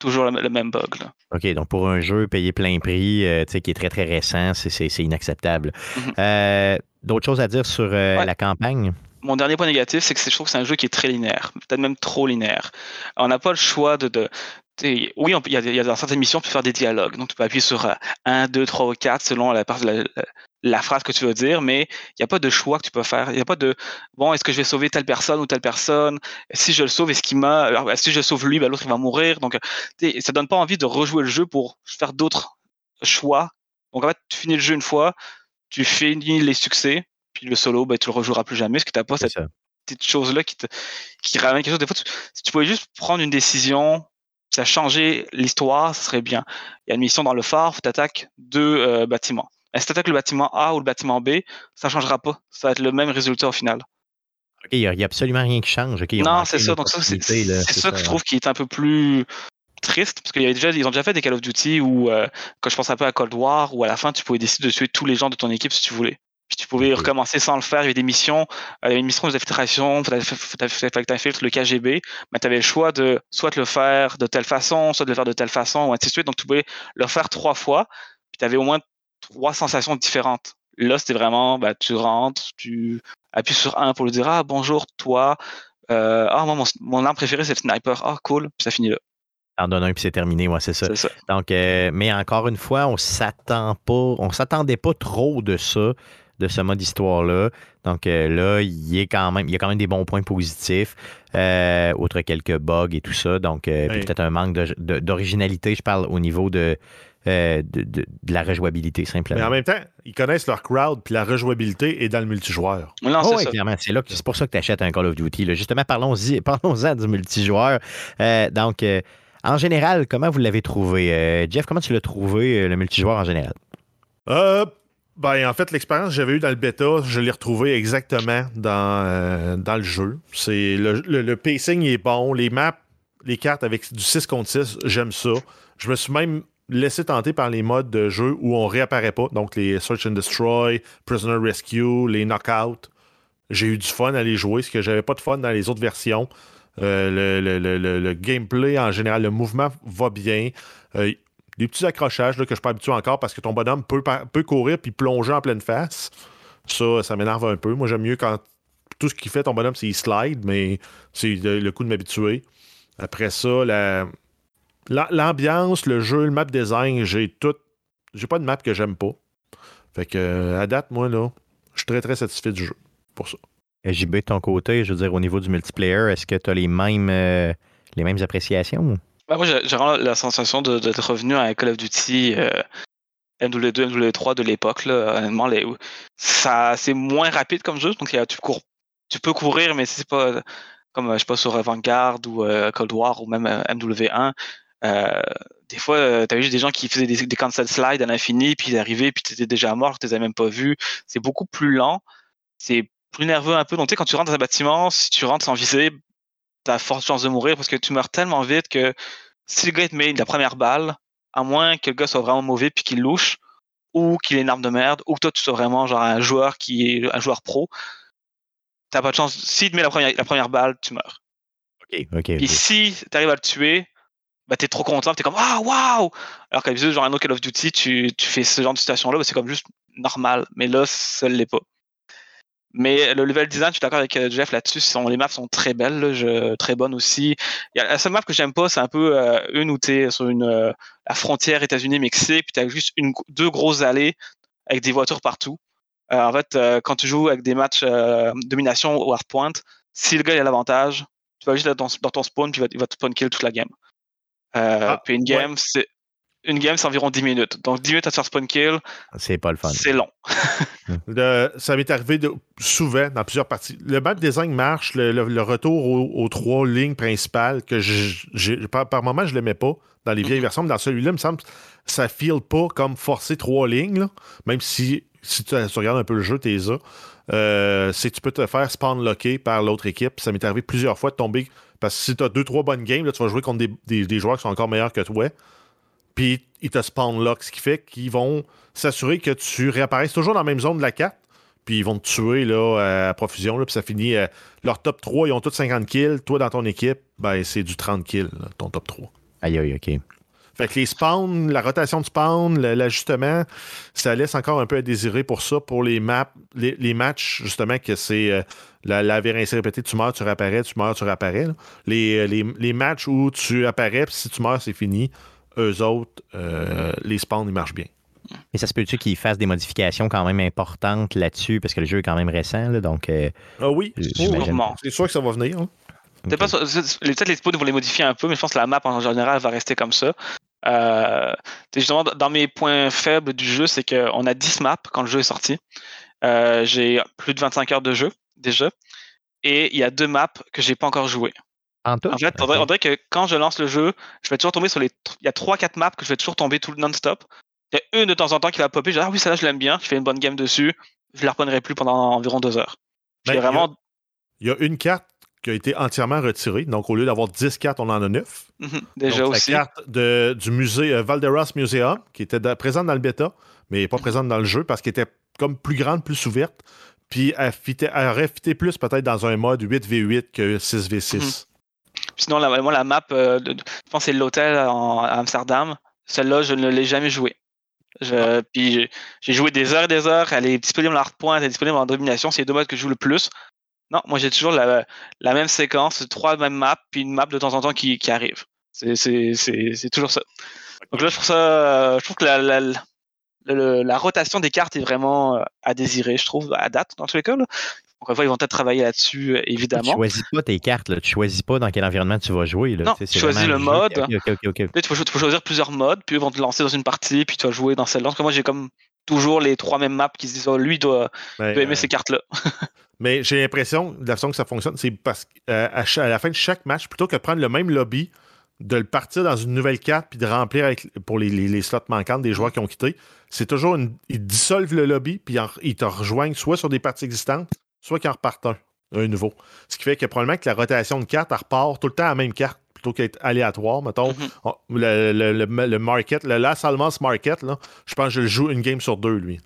toujours le, le même bug. Là. OK, donc pour un jeu payé plein prix, euh, tu sais, qui est très, très récent, c'est- inacceptable. Mhm. Euh, D'autres choses à dire sur euh, Ouais. la campagne? Mon dernier point négatif, c'est que je trouve que c'est un jeu qui est très linéaire, peut-être même trop linéaire. On n'a pas le choix de. de oui, on peut- il y, y a dans certaines missions, tu peux faire des dialogues. Donc, tu peux appuyer sur 1, 2, 3 ou 4 selon la, part- la, la- phrase que tu veux dire, mais il n'y a pas de choix que tu peux faire. Il n'y a pas de bon, est-ce que je vais sauver telle personne ou telle personne? Si je le sauve, est-ce qu'il m'a. alors, Si je sauve lui, ben, l'autre il va mourir. Donc, sais, ça donne pas envie de rejouer le jeu pour faire d'autres choix. Donc, en fait, tu finis le jeu une fois, tu finis les succès, puis le solo, ben, tu le rejoueras plus jamais parce que tu n'as pas cette ça. petites choses-là qui, te, qui ramènent quelque chose. Des fois, tu- si tu pouvais juste prendre une décision, ça changeait l'histoire, ce serait bien. Il y a une mission dans le phare, tu attaques deux euh, bâtiments. Et si tu attaques le bâtiment A ou le bâtiment B, ça ne changera pas. Ça va être le même résultat au final. OK, il n'y a, absolument rien qui change. Non, c'est ça. Donc, ça, c'est ça que je hein. trouve qui est un peu plus triste. Parce qu'ils déjà, ils ont déjà fait des Call of Duty où, euh, quand je pense un peu à Cold War, où à la fin, tu pouvais décider de tuer tous les gens de ton équipe si tu voulais. Puis tu pouvais recommencer sans le faire. Il y avait des missions, euh, il y avait une mission d'infiltration, il fallait que tu le KGB, mais tu avais le choix de soit de le faire de telle façon, soit de le faire de telle façon, ou ainsi de suite. Donc tu pouvais le faire trois fois, puis tu avais au moins trois sensations différentes. Là, c'était vraiment, bah, tu rentres, tu appuies sur un pour lui dire Ah, bonjour, toi. Euh, ah, moi, mon, mon arme préférée, c'est le sniper. Ah, cool. Puis ça finit là. T'en donnes un puis c'est terminé, ouais, c'est ça. Donc, euh, mais encore une fois, on s'attend pas, on s'attendait pas trop de ça, de ce mode histoire-là. Donc euh, là, il y, a quand même, il y a quand même des bons points positifs, euh, outre quelques bugs et tout ça. Donc, euh, Oui. peut-être un manque d'originalité, je parle au niveau de, euh, de, de- de la rejouabilité, Mais simplement. en même temps, ils connaissent leur crowd, puis la rejouabilité est dans le multijoueur. Non, Oh, c'est oui, ça. clairement, c'est là que c'est pour ça que tu achètes un Call of Duty. là. Justement, parlons-y, (laughs) parlons-en du multijoueur. Euh, donc, euh, en général, comment vous l'avez trouvé? Euh, Jeff, comment tu l'as trouvé, euh, le multijoueur en général? Euh, ben, en fait, l'expérience que j'avais eue dans le bêta, je l'ai retrouvée exactement dans, euh, dans le jeu. C'est le, le- le pacing est bon, les maps, les cartes avec du 6 contre 6, j'aime ça. Je me suis même laissé tenter par les modes de jeu où on réapparaît pas, donc les Search and Destroy, Prisoner Rescue, les Knockout. J'ai eu du fun à les jouer, ce que j'avais pas de fun dans les autres versions. Euh, le, le- le- le- gameplay en général, le mouvement va bien. Euh, des petits accrochages là, que je suis pas habitué encore parce que ton bonhomme peut, peut courir puis plonger en pleine face. Ça, ça m'énerve un peu. Moi, j'aime mieux quand tout ce qu'il fait, ton bonhomme, c'est il slide, mais c'est le, coup de m'habituer. Après ça, la- l'ambiance, le jeu, le map design, j'ai tout. J'ai pas de map que j'aime pas. Fait que, euh, à date, moi, là, je suis très, très satisfait du jeu. Pour ça. JB, de ton côté, je veux dire, au niveau du multiplayer, est-ce que tu as les mêmes, euh, les mêmes appréciations? Bah, moi, j'ai vraiment la sensation de- d'être revenu à un Call of Duty euh, MW2, MW3 de l'époque. là. Honnêtement, les- ça, c'est moins rapide comme jeu. Donc, tu, cours, tu peux courir, mais c'est pas comme, euh, je sais pas, sur Vanguard ou euh, Cold War ou même euh, MW1. Euh, des fois, tu as vu des gens qui faisaient des, des cancel slides à l'infini, puis ils arrivaient, puis tu étais déjà mort, tu les avais même pas vus. C'est beaucoup plus lent. C'est plus nerveux un peu. Donc, tu sais, quand tu rentres dans un bâtiment, si tu rentres sans viser, t'as forte chance de mourir parce que tu meurs tellement vite que si le gars te met la première balle, à moins que le gars soit vraiment mauvais puis qu'il louche, ou qu'il ait une arme de merde, ou que toi tu sois vraiment genre un joueur qui est un joueur pro, t'as pas de chance. S'il te met la première, la première balle, tu meurs. OK, OK. Puis ok. si tu arrives à le tuer, bah t'es trop content, t'es comme Ah waouh! Alors qu'à genre un autre Call of Duty, tu, fais ce genre de situation-là, bah, c'est comme juste normal. Mais là, ça l'est pas. Mais le level design, je suis d'accord avec euh, Jeff là-dessus. Les maps sont très belles, là, très bonnes aussi. La seule map que j'aime pas, c'est un peu euh, une où tu es sur une, euh, la frontière États-Unis-Mexique, puis tu as juste deux grosses allées avec des voitures partout. En fait, quand tu joues avec des matchs domination ou hardpoint, si le gars il a l'avantage, tu vas juste dans dans ton spawn, puis il il va te spawn kill toute la game. Euh, Ah, puis une ouais. game, c'est une game, c'est environ 10 minutes. Donc 10 minutes à te faire spawn kill, C'est pas le fun. c'est long. (laughs) Le- ça m'est arrivé de- souvent dans plusieurs parties. Le map design marche, le, le- le retour aux, aux trois lignes principales, que je- par, par moment, je l'aimais pas dans les vieilles versions, mais dans celui-là, il me semble que ça file pas comme forcer trois lignes, là. même si, si tu, tu regardes un peu le jeu, t'es là. Euh, c'est tu peux te faire spawn locker par l'autre équipe. Ça m'est arrivé plusieurs fois de tomber. Parce que si tu as deux, trois bonnes games, là, tu vas jouer contre des, des- joueurs qui sont encore meilleurs que toi. Puis ils te spawn lock, ce qui fait qu'ils vont s'assurer que tu réapparaisses toujours dans la même zone de la carte. Puis ils vont te tuer là, à profusion. Puis ça finit. euh, leur top 3, ils ont tous 50 kills. Toi, dans ton équipe, ben, c'est du 30 kills, ton top 3. Aïe, aïe, OK. Fait que les spawns, la rotation de spawn, l'ajustement, ça laisse encore un peu à désirer pour ça, pour les maps, les, les matchs, justement, que c'est euh, la, la ainsi répétée, tu meurs, tu réapparais, tu meurs, tu réapparais. Les, euh, les, les matchs où tu apparais, puis si tu meurs, c'est fini. Eux autres, euh, les spawns, ils marchent bien. Mais ça se peut-tu qu'ils fassent des modifications quand même importantes là-dessus, parce que le jeu est quand même récent, là, donc euh, Ah oui, c'est sûr que ça va venir. hein. Peut-être les spawns vont les modifier un peu, mais je pense que la map en général va rester comme ça. Euh, justement, dans mes points faibles du jeu, c'est qu'on a 10 maps quand le jeu est sorti. Euh, j'ai plus de 25 heures de jeu déjà. Et il y a deux maps que j'ai pas encore joué. en fait, on dirait, on dirait que quand je lance le jeu, je vais toujours tomber sur les. Il y a 3-4 maps que je vais toujours tomber tout le non-stop. Il y a une de temps en temps qui va popper. Je dis, ah oui, celle-là, je l'aime bien. Je fais une bonne game dessus. Je la reprendrai plus pendant environ deux heures. Ben, J'ai il y a- vraiment. Il y a une carte qui a été entièrement retirée. Donc, au lieu d'avoir 10 cartes, on en a 9. Mhm, déjà Donc, aussi. La carte de- du musée euh, Valderas Museum, qui était présente dans le bêta, mais pas présente dans le jeu parce qu'elle était comme plus grande, plus ouverte. Puis elle, fitait- elle aurait fité plus peut-être dans un mode 8v8 que 6v6. Sinon, la, moi, la map, euh, de- je pense que c'est l'hôtel à Amsterdam. Celle-là, je ne l'ai jamais jouée. Je- Puis j'ai- j'ai joué des heures et des heures. Elle est disponible en hardpoint, elle est disponible en domination. C'est les deux modes que je joue le plus. Non, moi j'ai toujours la, la même séquence, trois mêmes maps, puis une map de temps en temps qui, qui arrive. C'est- C'est c'est- c'est toujours ça. Donc là, je trouve ça. Je trouve que la, la, la- rotation des cartes est vraiment euh, à désirer, je trouve, à date, dans tous les cas. là. Encore une fois, ils vont peut-être travailler là-dessus, euh, Tu évidemment. choisis pas tes cartes, là. tu choisis pas dans quel environnement tu vas jouer. Là. Non, Tu tu choisis le mode. Ok, ok, ok, ok. Là, tu peux, tu peux choisir plusieurs modes, puis ils vont te lancer dans une partie, puis tu vas jouer dans celle-là. Parce que moi, j'ai comme toujours les trois mêmes maps qui se disent, oh, lui doit, aimer euh, ces cartes-là. (laughs) mais j'ai l'impression, de la façon que ça fonctionne, c'est parce qu'à à la fin de chaque match, plutôt que de prendre le même lobby, de le partir dans une nouvelle carte puis de remplir avec, pour les, les- les slots manquantes des joueurs qui ont quitté, c'est toujours une. Ils dissolvent le lobby puis en- ils te rejoignent soit sur des parties existantes, soit qu'ils en repartent un, un nouveau. Ce qui fait que probablement que la rotation de cartes, elle repart tout le temps à la même carte plutôt qu'être aléatoire. Mettons, Mhm. le, le- le- le market, le Las Almas Market, là, je pense que je le joue une game sur deux, lui.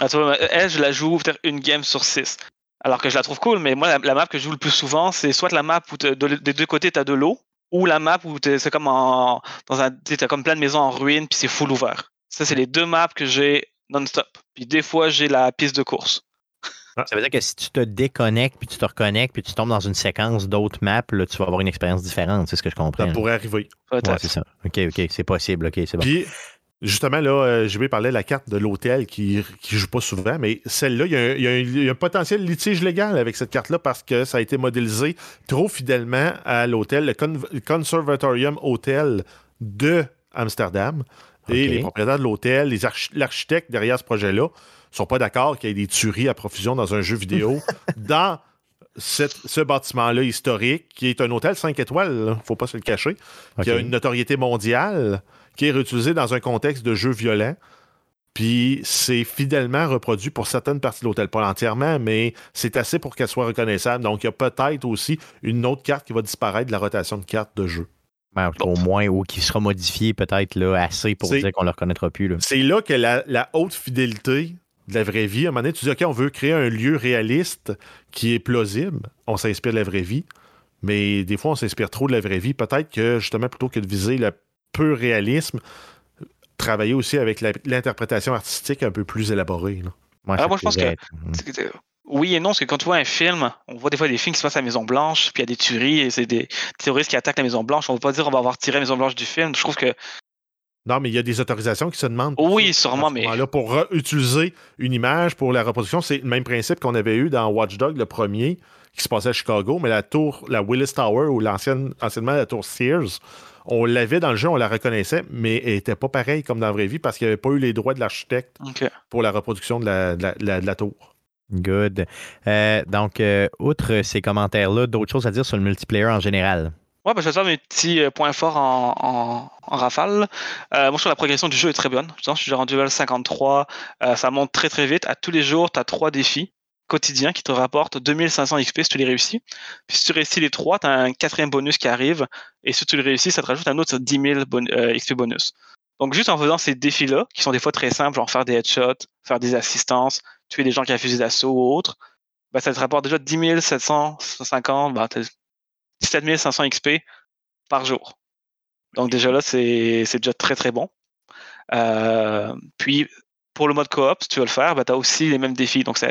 Ah, tu vois, elle, je la joue peut-être une game sur six. Alors que je la trouve cool, mais moi, la, la map que je joue le plus souvent, c'est soit la map où t'as- de- des deux côtés, tu as de l'eau, ou la map où t'es- c'est comme en, dans un, tu as comme plein de maisons en ruine, puis c'est full ouvert. Ça, c'est les deux maps que j'ai non-stop. Puis des fois, j'ai la piste de course. Ça veut dire que si tu te déconnectes, puis tu te reconnectes, puis tu tombes dans une séquence d'autres maps, là, tu vas avoir une expérience différente, c'est ce que je comprends. Ça pourrait arriver. Ouais, c'est ça. OK, OK, c'est possible, OK, c'est bon. Puis, Justement, là, euh, je vais parler de la carte de l'hôtel qui ne joue pas souvent, mais celle-là, il y, a un- il y a un- il y a un potentiel litige légal avec cette carte-là parce que ça a été modélisé trop fidèlement à l'hôtel, le Con- Conservatorium Hotel de Amsterdam. Et les propriétaires de l'hôtel, l'architecte derrière ce projet-là, sont pas d'accord qu'il y ait des tueries à profusion dans un jeu vidéo (laughs) dans cette- ce bâtiment-là historique, qui est un hôtel 5 étoiles, il faut pas se le cacher, qui a une notoriété mondiale, qui est réutilisé dans un contexte de jeu violent. Puis c'est fidèlement reproduit pour certaines parties de l'hôtel, pas entièrement, mais c'est assez pour qu'elle soit reconnaissable. Donc il y a peut-être aussi une autre carte qui va disparaître de la rotation de cartes de jeu. Ben, au moins, ou qui sera modifié peut-être assez pour dire qu'on ne le reconnaîtra plus. C'est là que la, la haute fidélité de la vraie vie, à un moment donné, tu dis, OK, on veut créer un lieu réaliste qui est plausible. On s'inspire de la vraie vie. Mais des fois, on s'inspire trop de la vraie vie. Peut-être que, justement, plutôt que de viser le pur réalisme, travailler aussi avec l'interprétation artistique un peu plus élaborée. là. Ah, moi, je pense que- Mm. C'est que- Oui et non, parce que quand tu vois un film, on voit des fois des films qui se passent à la Maison Blanche, puis il y a des tueries et c'est des terroristes qui attaquent la Maison Blanche. On ne va pas dire on va avoir tiré la Maison Blanche du film. Je trouve que Non, mais il y a des autorisations qui se demandent. Oui, ça, sûrement, à ce mais- moment-là, pour utiliser une image pour la reproduction, c'est le même principe qu'on avait eu dans Watch Dog, le premier, qui se passait à Chicago, mais la tour, la Willis Tower, ou l'ancienne, anciennement la tour Sears, on l'avait dans le jeu, on la reconnaissait, mais elle n'était pas pareille comme dans la vraie vie parce qu'il n'y avait pas eu les droits de l'architecte pour la reproduction de la, de la- de la- de la tour. Good. Euh, donc, euh, outre ces commentaires-là, d'autres choses à dire sur le multiplayer en général? Ouais, je vais te faire mes petits euh, points forts en, en, en rafale. Euh, moi, je trouve la progression du jeu est très bonne. Je suis rendu level 53. Euh, ça monte très très vite. À tous les jours, tu as trois défis quotidiens qui te rapportent 2500 XP si tu les réussis. Puis si tu réussis les trois, tu as un quatrième bonus qui arrive. Et si tu le réussis, ça te rajoute un autre 10 000 bon- euh, XP bonus. Donc juste en faisant ces défis-là, qui sont des fois très simples, genre faire des headshots, faire des assistances, tuer des gens qui refusent d'assaut ou autres, bah, ça te rapporte déjà 10 750, bah, t'as 17 500 XP par jour. Donc déjà là, c'est c'est déjà très très bon. Euh, puis pour le mode coop, si tu veux le faire, bah, tu as aussi les mêmes défis. Donc si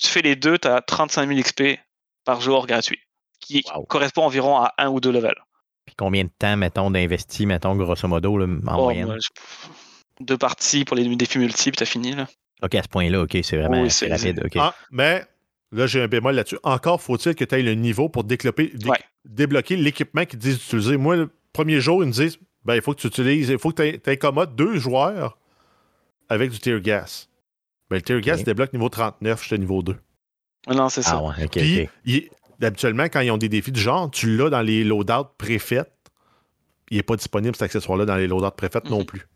tu fais les deux, tu as 35 000 XP par jour gratuit, qui Wow. correspond environ à un ou deux levels. Puis combien de temps, mettons, d'investi, mettons, grosso modo, là, en Oh, moyenne? je- Deux parties pour les défis multiples, t'as fini là. OK, à ce point-là, OK, c'est vraiment Oui, c'est rapide. Ah, mais là, j'ai un bémol là-dessus. Encore faut-il que tu aies le niveau pour développer, dé- Ouais. débloquer l'équipement qu'ils disent d'utiliser. Moi, le premier jour, ils me disent ben, il faut que tu utilises, il faut que tu incommodes deux joueurs avec du tear gas. Ben, le tear gas débloque niveau 39, j'étais niveau 2. Non, c'est ça. Ah ouais, OK, Puis, il- habituellement, quand ils ont des défis du genre, tu l'as dans les loadouts préfaites. Il n'est pas disponible cet accessoire-là dans les loadouts préfaites non Mhm. plus.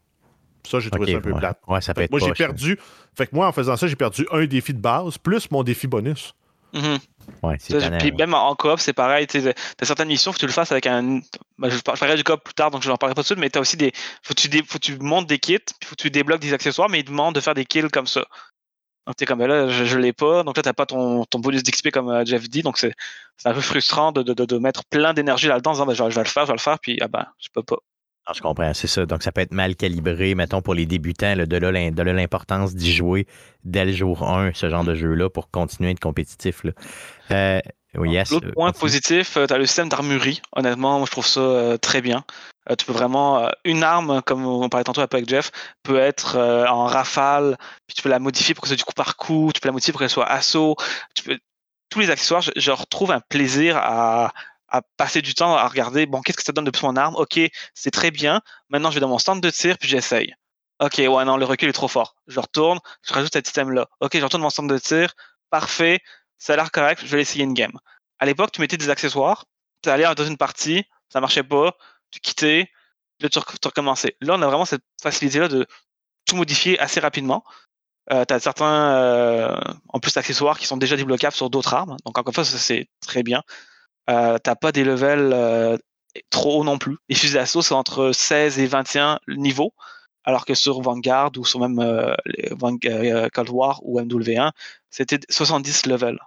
Ça, j'ai trouvé ça un peu ouais. plate. Ouais, ça peut Fait être que moi, j'ai perdu. Fait que moi, en faisant ça, j'ai perdu un défi de base plus mon défi bonus. Mhm. Ouais, Puis même en coop, c'est pareil. Tu as certaines missions, faut que tu le fasses avec un. bah, je par- je parlerai du coop plus tard, donc je n'en parlerai pas tout de suite, mais tu as aussi des. Faut que tu, dé- faut que tu montes des kits, puis faut que tu débloques des accessoires, mais ils demandent de faire des kills comme ça. Donc t'es comme ben là, je, je l'ai pas, donc là t'as pas ton, ton bonus d'XP comme euh, Jeff dit, donc c'est un peu frustrant de, de, de, de mettre plein d'énergie là-dedans en disant ben, je, vais- je vais le faire, je vais le faire, puis ah ben je peux pas. Ah, je comprends, c'est ça. Donc, ça peut être mal calibré, mettons, pour les débutants, là, de l'importance d'y jouer dès le jour 1, ce genre de jeu-là, pour continuer à être compétitif. là. Euh, oui, yes, L'autre euh, point continue. positif, tu as le système d'armurerie. Honnêtement, moi, je trouve ça euh, très bien. Euh, tu peux vraiment. euh, une arme, comme on parlait tantôt avec Jeff, peut être euh, en rafale, puis tu peux la modifier pour que ce soit du coup par coup, tu peux la modifier pour qu'elle soit assaut. Tu peux, tous les accessoires, je, je retrouve un plaisir à, à passer du temps à regarder, bon, qu'est-ce que ça donne de plus mon arme? Ok, c'est très bien. Maintenant, je vais dans mon stand de tir, puis j'essaye. Ok, ouais, non, le recul est trop fort. Je retourne, je rajoute cet item-là. Ok, je retourne dans mon stand de tir, parfait, ça a l'air correct, je vais l'essayer une game. À l'époque, tu mettais des accessoires, tu allais dans une partie, ça marchait pas, tu quittais, là tu, rec- tu recommençais. Là, on a vraiment cette facilité-là de tout modifier assez rapidement. Euh, tu as certains, euh, en plus, accessoires qui sont déjà débloquables sur d'autres armes. Donc, encore une fois, c'est très bien. Euh, t'as pas des levels euh, trop hauts non plus. (laughs) Les fusils d'assaut, c'est entre 16 et 21 niveaux, alors que sur Vanguard ou sur même euh, euh, Cold War ou MW1, c'était 70 levels.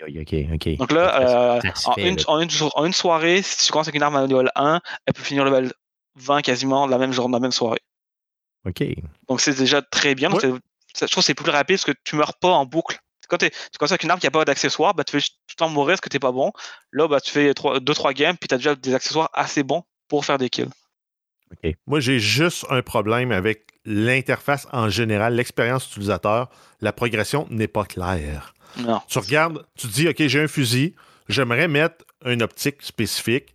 Ok, ok. Donc là, euh, ça en, fait, une, là. en, une, jour- en une soirée, si tu commences avec une arme à level 1, elle peut finir level 20 quasiment la même journée, la même soirée. OK. Donc c'est déjà très bien. Donc Ouais. ça- je trouve que c'est plus rapide parce que tu meurs pas en boucle. Quand t'es- tu commences avec une arme qui n'a pas d'accessoires, bah, tu fais tout le temps mourir parce que t'es pas bon. Là, bah, tu fais 2-3 games, puis tu as déjà des accessoires assez bons pour faire des kills. Moi, j'ai juste un problème avec l'interface en général, l'expérience utilisateur, la progression n'est pas claire. Non. Tu regardes, tu te dis, OK, j'ai un fusil, j'aimerais mettre une optique spécifique.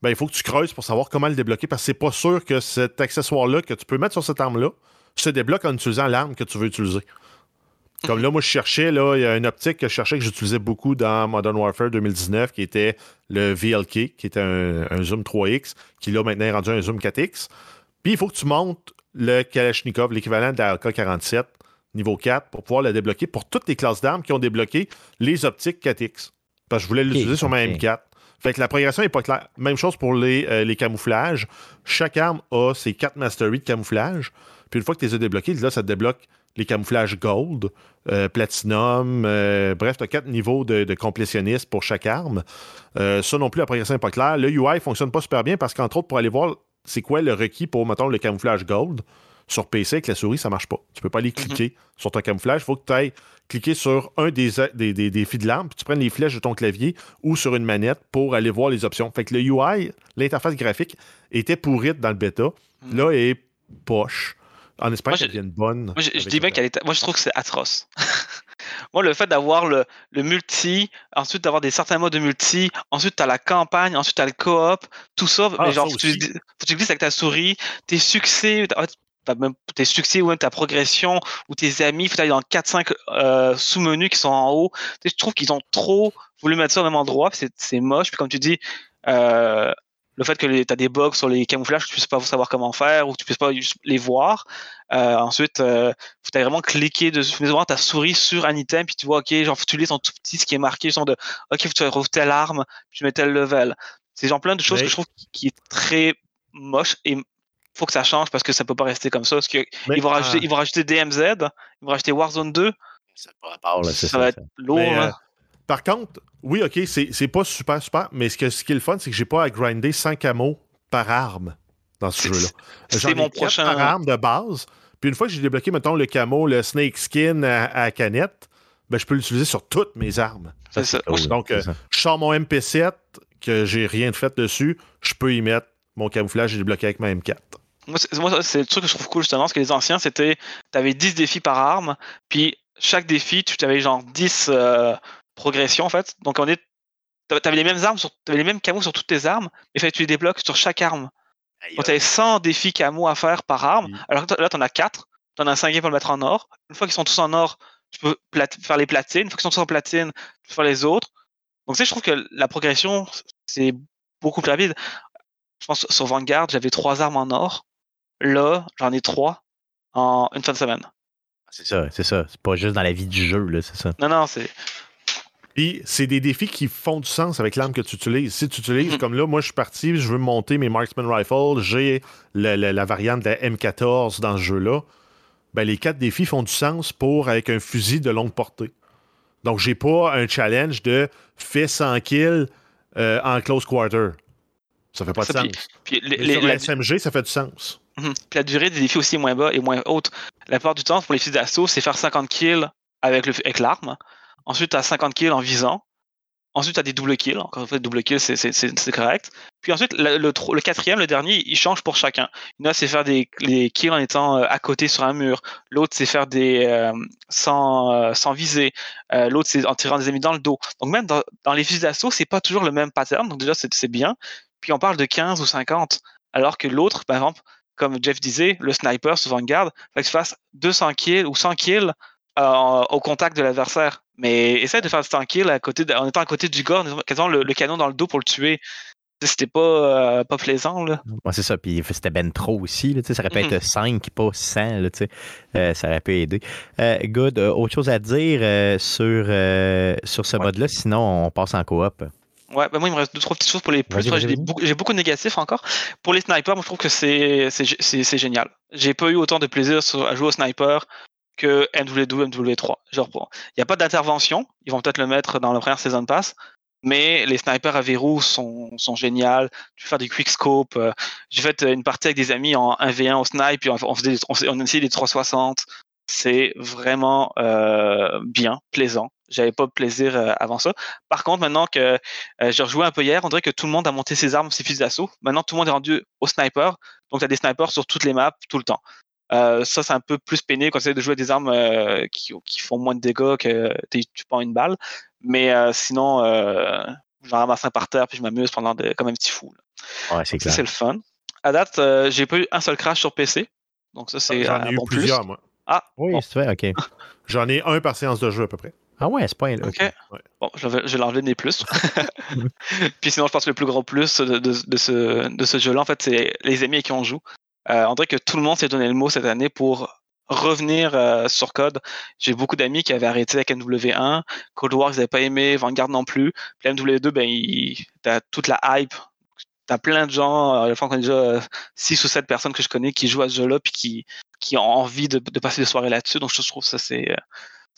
Ben, il faut que tu creuses pour savoir comment le débloquer parce que c'est pas sûr que cet accessoire-là que tu peux mettre sur cette arme-là se débloque en utilisant l'arme que tu veux utiliser. Comme là, moi, je cherchais, là, il y a une optique que je cherchais que j'utilisais beaucoup dans Modern Warfare 2019 qui était le VLK, qui était un, un zoom 3X, qui là maintenant est rendu un zoom 4X. Puis il faut que tu montes le Kalashnikov, l'équivalent de la AK-47, niveau 4, pour pouvoir le débloquer pour toutes les classes d'armes qui ont débloqué les optiques 4X. Parce que je voulais l'utiliser sur ma ok. M4. Fait que la progression n'est pas claire. Même chose pour les, euh, les camouflages. Chaque arme a ses quatre masteries de camouflage. Puis une fois que tu les as débloqués, là, ça te débloque les camouflages gold, euh, platinum. euh, bref, tu as quatre niveaux de, de complétionnistes pour chaque arme. Euh, ça non plus, la progression n'est pas claire. Le UI fonctionne pas super bien parce qu'entre autres, pour aller voir c'est quoi le requis pour, mettons, le camouflage gold, sur PC avec la souris, ça marche pas. Tu peux pas aller cliquer sur ton camouflage. Il faut que tu ailles cliquer sur un des, des, des, des fils de lampe, puis tu prennes les flèches de ton clavier ou sur une manette pour aller voir les options. Fait que le UI, l'interface graphique, était pourrite dans le bêta. Là, elle est poche. En espérant qu'elle devienne bonne. Moi, je, je dis bien qu'elle est. Moi, je trouve que c'est atroce. (laughs) Moi, le fait d'avoir le, le multi, ensuite d'avoir des certains modes de multi, ensuite tu as la campagne, ensuite tu as le coop, tout ça, Ah, mais genre, ça tu, tu glisses avec ta souris, tes succès, t'as même tes succès ou même ta progression ou tes amis, il faut aller dans 4-5 euh, sous-menus qui sont en haut. Tu sais, je trouve qu'ils ont trop voulu mettre ça au même endroit, c'est moche. Puis comme tu dis, euh, le fait que tu as des bugs sur les camouflages, que tu puisses pas savoir comment faire ou que tu puisses pas juste les voir. Euh, ensuite, euh, faut vraiment cliquer dessus, vraiment ta souris sur un item, puis tu vois, ok, genre, faut que tu lises en tout petit ce qui est marqué, genre de, ok, faut que tu retrouves telle arme, puis tu mets tel level. C'est genre plein de choses Mais- que je trouve qui, qui est très moche et faut que ça change parce que ça peut pas rester comme ça. Parce que Mais- ils vont rajouter, ah. ils vont rajouter DMZ, ils vont rajouter Warzone 2, Ça n'a pas rapport, là, c'est ça, ça. va ça. être lourd. Par contre, oui, OK, c'est c'est pas super, super, mais ce, que, ce qui est le fun, c'est que j'ai pas à grinder 100 camos par arme dans ce jeu-là. c'est ai mon prochain- par arme de base. Puis une fois que j'ai débloqué, mettons, le camo, le snake skin à, à canette, ben, je peux l'utiliser sur toutes mes armes. C'est ça. cool, Donc, euh, ça. je sors mon MP7, que j'ai rien de fait dessus, je peux y mettre mon camouflage et débloqué avec ma M4. Moi, c'est moi, c'est le truc que je trouve cool justement, parce que les anciens, c'était, tu avais 10 défis par arme, puis chaque défi, tu avais genre 10 euh, progressions en fait. Donc on est, tu avais les mêmes armes, sur, t'avais les mêmes camos sur toutes tes armes, mais fallait que tu les débloques sur chaque arme. Donc tu avais 100 défis camo à faire par arme, Oui. alors là tu en as 4, tu en as un cinquième pour le mettre en or. Une fois qu'ils sont tous en or, tu peux plat- faire les platines. Une fois qu'ils sont tous en platine, tu peux faire les autres. Donc tu sais, je trouve que la progression, c'est beaucoup plus rapide. Je pense sur Vanguard, j'avais trois armes en or. Là, j'en ai trois en une fin de semaine. C'est ça, c'est ça. C'est pas juste dans la vie du jeu, là, c'est ça. Non, non, c'est. Puis c'est des défis qui font du sens avec l'arme que tu utilises. Si tu utilises, Mhm. comme là, moi je suis parti, je veux monter mes Marksman Rifle, j'ai la, la- la variante de la M14 dans ce jeu-là. Ben, les quatre défis font du sens pour avec un fusil de longue portée. Donc j'ai pas un challenge de fais 100 kills euh, en close quarter. Ça fait pas de Ça, puis- sens. Puis, les- Mais les- sur la, SMG, ça fait du sens. Mhm. Puis la durée des défis aussi est moins bas et moins haute. La plupart du temps, pour les fusils d'assaut, c'est faire 50 kills avec l'arme. Ensuite, tu as 50 kills en visant. Ensuite, tu as des doubles kills. Encore une fois, double kill, c'est- correct. Puis ensuite, le, quatrième, le dernier, il change pour chacun. Il y en a, c'est faire des kills en étant euh, à côté sur un mur. L'autre, c'est faire des euh, sans, euh, sans viser. L'autre, c'est en tirant des ennemis dans le dos. Donc même dans, les fusils d'assaut, c'est pas toujours le même pattern. Donc déjà, c'est bien. Puis on parle de 15 ou 50. Alors que l'autre, par exemple, comme Jeff disait, le sniper sur Vanguard, il faut que tu fasses 200 kills ou 100 kills euh, au contact de l'adversaire. Mais essaie de faire 100 kills à côté de- en étant à côté du gars, en quasiment le, le canon dans le dos pour le tuer. C'était pas, euh, pas plaisant, là. Ouais, c'est ça. Puis c'était ben trop aussi. Là, ça aurait pu Mhm. être 5, pas 100. Là. Euh, ça aurait pu aider. Good. Autre chose à dire sur, sur ce Ouais. mode-là, sinon on passe en coop. Ouais, ben moi, il me reste deux, trois petites choses pour les plus. J'ai beaucoup, j'ai beaucoup de négatifs encore. Pour les snipers, moi, je trouve que c'est, c'est, c'est, c'est génial. J'ai pas eu autant de plaisir sur- à jouer au sniper que MW2, MW3. Genre, bon, il n'y a pas d'intervention. Ils vont peut-être le mettre dans la première saison pass. Mais les snipers à verrou sont, sont géniales. Tu peux faire des quick scope. euh, J'ai fait euh, une partie avec des amis en 1v1 au snipe, on, on faisait des- on, faisait- on essayait des 360. C'est vraiment euh, bien, plaisant. J'avais pas de plaisir euh, avant ça. Par contre, maintenant que j'ai rejoué un peu hier, on dirait que tout le monde a monté ses armes, ses fusils d'assaut. Maintenant, tout le monde est rendu au sniper. Donc, tu as des snipers sur toutes les maps, tout le temps. Euh, ça, c'est un peu plus peiné quand tu de jouer des armes euh, qui, qui, font moins de dégâts que tu prends une balle. Mais euh, sinon, euh, j'en ramasse un par terre puis je m'amuse pendant des, comme un petit fou. Ouais, c'est Ça, c'est le fun. À date, j'ai pas eu un seul crash sur PC. Donc ça, c'est J'en ai un eu bon plusieurs, plus. moi. Ah, Oui, bon. c'est vrai, OK. (laughs) J'en ai un par séance de jeu à peu près. Ah ouais, c'est pas... Ok. Ouais. Bon, je vais, je vais l'enlever de mes plus. (laughs) Puis sinon, je pense que le plus gros plus de, de- de ce, de ce jeu-là, en fait, c'est les amis avec qui on joue. Euh, on dirait que tout le monde s'est donné le mot cette année pour revenir euh, sur Code. J'ai beaucoup d'amis qui avaient arrêté avec MW1, Cold War, ils n'avaient pas aimé, Vanguard non plus. Puis MW2, ben, t'as toute la hype. T'as plein de gens, euh, je pense qu'on a déjà 6 ou 7 personnes que je connais qui jouent à ce jeu-là puis qui, qui ont envie de, de passer des soirées là-dessus. Donc, je trouve ça, c'est,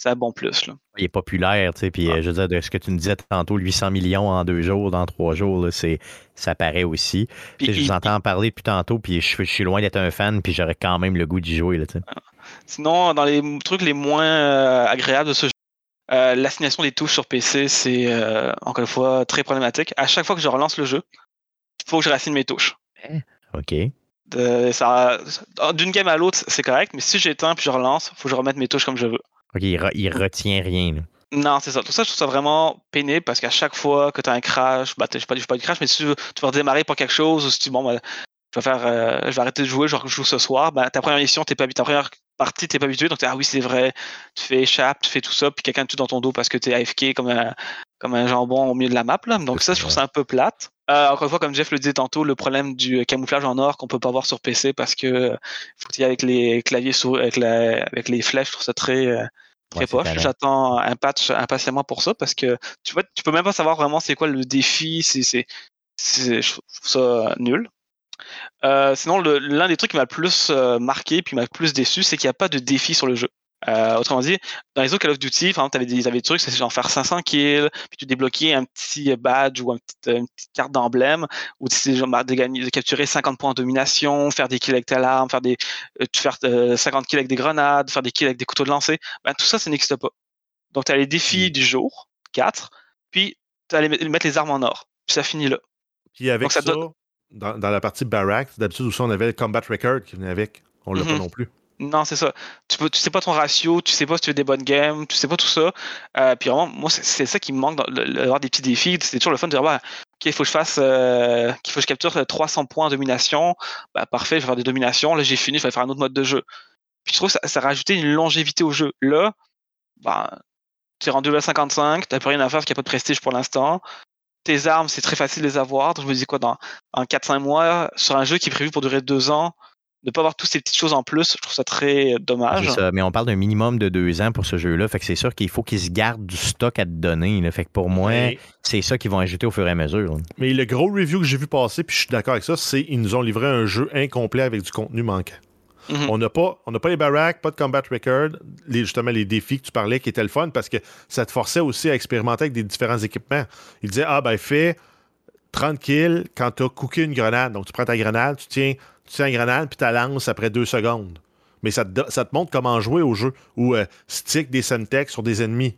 c'est un bon plus. Là. Il est populaire, tu sais, puis euh, je veux dire, de ce que tu nous disais tantôt, 800 millions en deux jours, dans trois jours, là, c'est, ça paraît aussi. Puis Tu sais, je il- vous entends parler depuis tantôt, puis je, je suis loin d'être un fan, puis j'aurais quand même le goût d'y jouer, là, tu sais. Sinon, dans les trucs les moins euh, agréables de ce jeu, euh, l'assignation des touches sur PC, c'est euh, encore une fois très problématique. À chaque fois que je relance le jeu, il faut que je rassigne mes touches. OK. De- ça- D'une game à l'autre, c'est correct, mais si j'éteins puis je relance, il faut que je remette mes touches comme je veux. OK, il, re- il retient rien, là. Non, c'est ça. Tout ça, je trouve ça vraiment pénible parce qu'à chaque fois que tu as un crash, bah, je sais pas, pas du crash, mais si tu veux, tu veux redémarrer pour quelque chose, ou si tu bon, bah, je vais faire, euh, je vais arrêter de jouer, je joue ce soir, bah, ta première mission, t'es pas habitué, ta première partie, t'es pas habitué, donc ah oui, c'est vrai, tu fais échappe, tu fais tout ça, puis quelqu'un te tue dans ton dos parce que t'es AFK comme un, comme un jambon au milieu de la map, là. Donc ça, je trouve ça un peu plate. Euh, encore une fois, comme Jeff le disait tantôt, le problème du camouflage en or qu'on peut pas voir sur PC parce que euh, faut y aller avec les claviers avec, la, avec les flèches, je trouve ça très, euh, très Ouais, poche. J'attends un patch impatiemment pour ça parce que tu vois, tu peux même pas savoir vraiment c'est quoi le défi. C'est, c'est, je trouve ça nul. Euh, sinon, le- l'un des trucs qui m'a le plus euh, marqué puis m'a le plus déçu, c'est qu'il n'y a pas de défi sur le jeu. Euh, autrement dit, dans les autres Call of Duty, tu avais des, t'avais des trucs, c'est genre faire 500 kills, puis tu débloquais un petit badge ou un petit- une petite carte d'emblème, ou c'est genre bah, de, gagner, de capturer 50 points en domination, faire des kills avec telle arme, faire des, euh, faire euh, 50 kills avec des grenades, faire des kills avec des couteaux de lancer. Ben, tout ça, ça n'existe pas. Donc, tu as les défis du jour, 4, puis tu as les, mettre les armes en or. Puis ça finit là. Puis avec Donc, ça ça, donne- dans, dans la partie Barrack, d'habitude aussi, on avait le Combat Record qui venait avec. On l'a pas non plus. Non, c'est ça. Tu, peux, tu sais pas ton ratio, tu sais pas si tu fais des bonnes games, tu sais pas tout ça. Euh, puis vraiment, moi, c'est- ça qui me manque d'avoir des petits défis. C'est toujours le fun de dire, ouais, OK, il faut que je fasse, euh, qu'il faut que je capture euh, 300 points en domination. Bah, parfait, je vais faire des dominations. Là, j'ai fini, je vais faire un autre mode de jeu. Puis je trouve que ça, ça rajoutait une longévité au jeu. Là, bah, tu es rendu level 55, t'as plus rien à faire parce qu'il n'y a pas de prestige pour l'instant. Tes armes, c'est très facile de les avoir. Donc je me dis quoi, dans, en 4-5 mois, sur un jeu qui est prévu pour durer 2 ans, de pas avoir toutes ces petites choses en plus, je trouve ça très dommage. Ça, mais on parle d'un minimum de deux ans pour ce jeu-là. Fait que c'est sûr qu'il faut qu'ils se gardent du stock à te donner. là. Fait que pour moi, Mais, c'est ça qu'ils vont ajouter au fur et à mesure. là. mais le gros review que j'ai vu passer, puis je suis d'accord avec ça, c'est qu'ils nous ont livré un jeu incomplet avec du contenu manquant. Mhm. On n'a pas, on n'a pas les barracks, pas de combat record, les, justement les défis que tu parlais qui étaient le fun parce que ça te forçait aussi à expérimenter avec des différents équipements. Il disait Ah ben fais 30 kills quand tu as cooké une grenade. Donc tu prends ta grenade, tu tiens, tu tiens grenade puis tu la lances après deux secondes. Mais ça te, ça te montre comment jouer au jeu ou euh, stick des Semtex sur des ennemis.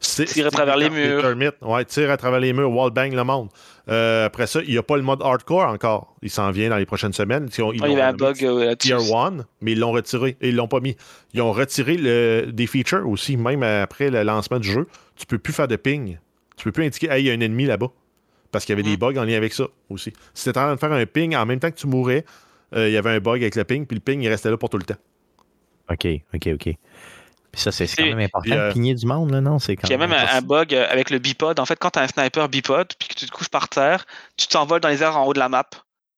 Sti- Tire à travers des les des murs. termites. Ouais, tire à travers les murs, wallbang le monde. Euh, après ça, il n'y a pas le mode hardcore encore. Il s'en vient dans les prochaines semaines. Ils ont- ils Ouais, il y avait un bug euh. Tier 1, mais ils l'ont retiré et ils l'ont pas mis. Ils ont retiré le- des features aussi, même après le lancement du jeu. Tu peux plus faire de ping. Tu peux plus indiquer, hey, il y a un ennemi là-bas. Parce qu'il y avait des Mm. bugs en lien avec ça aussi. Si tu en train de faire un ping en même temps que tu mourais, il y avait un bug avec le ping, puis le ping, il restait là pour tout le temps. OK, OK, OK. Puis ça, c'est quand même important puis, euh, de pigner du monde, là, non? C'est quand Puis il y a même un, bug euh, avec le bipod. En fait, quand tu as un sniper bipod, puis que tu te couches par terre, tu t'envoles dans les airs en haut de la map.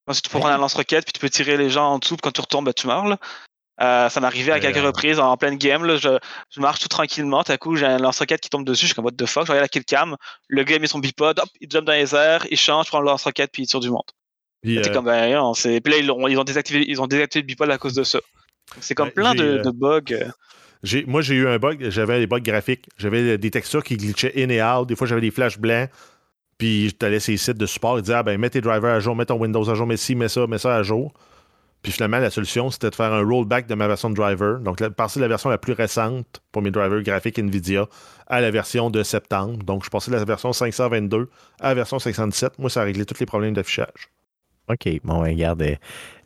Ensuite, tu peux prendre un lance-roquette, puis tu peux tirer les gens en dessous, puis quand tu retombes, ben, tu meurs. là. Euh, ça m'est arrivé à quelques euh, reprises en pleine game. Là, je, je marche tout tranquillement. Tout à coup, j'ai un lance-roquette qui tombe dessus. Je suis comme, what the fuck? Je regarde la killcam. Le gars, met son bipod. Hop, il jump dans les airs. Il change, prend le lance-roquette, puis il tire du monde. Puis, T'es euh, comme, non, c'est- Puis là, ils ont, ils, ont désactivé, ils ont désactivé le bipod à cause de ça. Donc, C'est comme Ouais, plein de, euh, de bugs. j'ai- moi, j'ai eu un bug. J'avais des bugs graphiques. J'avais des textures qui glitchaient in et out. Des fois, j'avais des flashs blancs. Puis, je t'allais sur les sites de support. Ils disaient, ah, ben, mets tes drivers à jour, mets ton Windows à jour, mets ci, mets ça, mets ça à jour. Puis finalement, la solution, c'était de faire un rollback de ma version de driver. Donc, là, passer de la version la plus récente pour mes drivers graphiques NVIDIA à la version de septembre. Donc, je passais de la version 522 à la version 517. Moi, ça a réglé tous les problèmes d'affichage. OK. Bon, ouais, regarde, euh,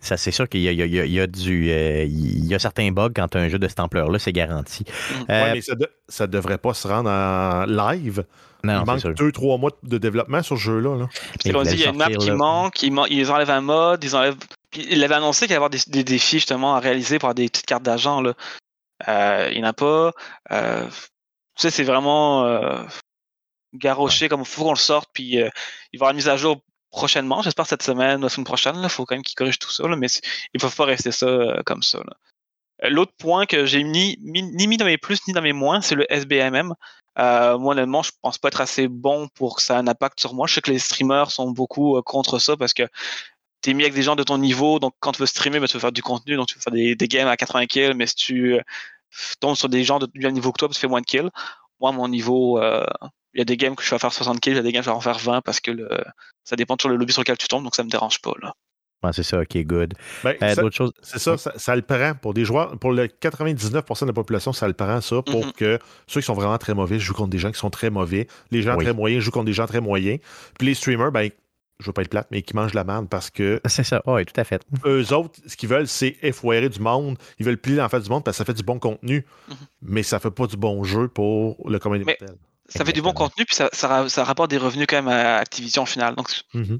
ça c'est sûr qu'il y a, il y a- il y a- il du. euh, il y a certains bugs quand tu as un jeu de cette ampleur-là, c'est garanti. Mhm. Euh, Ouais, mais ça, de- ça devrait pas se rendre en live. non, Il manque sûr. deux, trois mois de développement sur ce jeu-là. là. C'est dit, il y a une map qui manque, ils, man- ils enlèvent un mode, ils enlèvent. Puis ils avaient annoncé qu'il y avoir des, des défis justement à réaliser pour avoir des petites cartes d'argent. là. Euh, il n'y en a pas. Euh, tu sais, c'est vraiment euh, garoché comme il faut qu'on le sorte. Puis euh, il va y avoir une mise à jour prochainement, j'espère cette semaine la semaine prochaine. Il faut quand même qu'ils corrigent tout ça, mais ils ne peuvent pas rester ça euh, comme ça. Euh, L'autre point que j'ai ni, mis- dans mes plus ni dans mes moins, c'est le SBMM. Euh, moi, honnêtement, je pense pas être assez bon pour que ça ait un impact sur moi. Je sais que les streamers sont beaucoup contre ça parce que t'es mis avec des gens de ton niveau, donc quand tu veux streamer, ben, tu veux faire du contenu, donc tu veux faire des, games à 80 kills, mais si tu tombes sur des gens de, du même niveau que toi, ben, tu fais moins de kills. Moi, mon niveau, il y a des games que je vais faire 60 kills, il y a des games que je vais en faire 20 parce que le, ça dépend sur le lobby sur lequel tu tombes, donc ça me dérange pas. Là. Ouais, c'est ça, OK, good. Ben, Euh, ça- D'autres choses? c'est ça, ça, ça le prend pour des joueurs. Pour le 99% de la population, ça le prend ça pour Mhm. que ceux qui sont vraiment très mauvais jouent contre des gens qui sont très mauvais. Les gens Oui. très moyens jouent contre des gens très moyens. Puis les streamers, ben, je veux pas être plate, mais qui mangent la merde parce que (laughs) C'est ça, oui, tout à fait. eux autres, ce qu'ils veulent, c'est effoirer du monde. Ils veulent plier en fait du monde parce que ça fait du bon contenu, Mhm. mais ça fait pas du bon jeu pour le commun des Mais- mortels. Ça fait du bon contenu, puis ça, ça, ra- ça rapporte des revenus quand même à Activision au final. Donc, Mhm.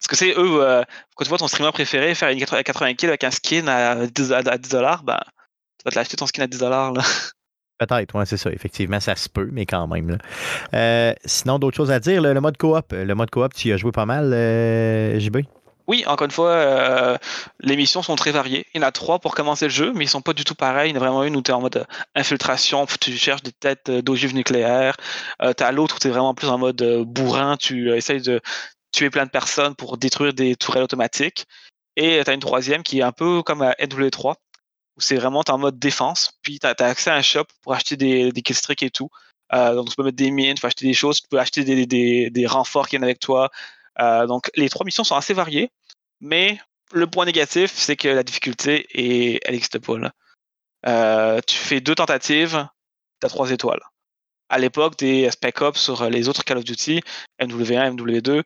Parce que c'est eux, euh, quand tu vois ton streamer préféré faire une 80 80 kills avec un skin à 10 à 10 dollars, ben, tu vas te l'acheter ton skin à 10 dollars. (laughs) Peut-être, oui, c'est ça. Effectivement, ça se peut, mais quand même. là. Euh, sinon, d'autres choses à dire. Le, le mode coop. Le mode coop, tu y as joué pas mal, euh, JB? Oui, encore une fois, euh, les missions sont très variées. Il y en a trois pour commencer le jeu, mais ils sont pas du tout pareils. Il y en a vraiment une où tu es en mode euh, infiltration, tu cherches des têtes euh, d'ogives nucléaires. Euh, tu as l'autre où tu es vraiment plus en mode bourrin, tu essayes de tuer plein de personnes pour détruire des tourelles automatiques. Et tu as une troisième qui est un peu comme à NW3, où c'est vraiment en mode défense, puis tu as, accès à un shop pour acheter des, des killstreaks et tout. Donc tu peux mettre des mines, tu peux acheter des choses, tu peux acheter des, des, des renforts qui viennent avec toi. Euh, donc les trois missions sont assez variées, mais le point négatif, c'est que la difficulté, est, elle n'existe pas. Là. Euh, tu fais deux tentatives, tu as trois étoiles. À l'époque des Spec Ops sur les autres Call of Duty, MW1, MW2,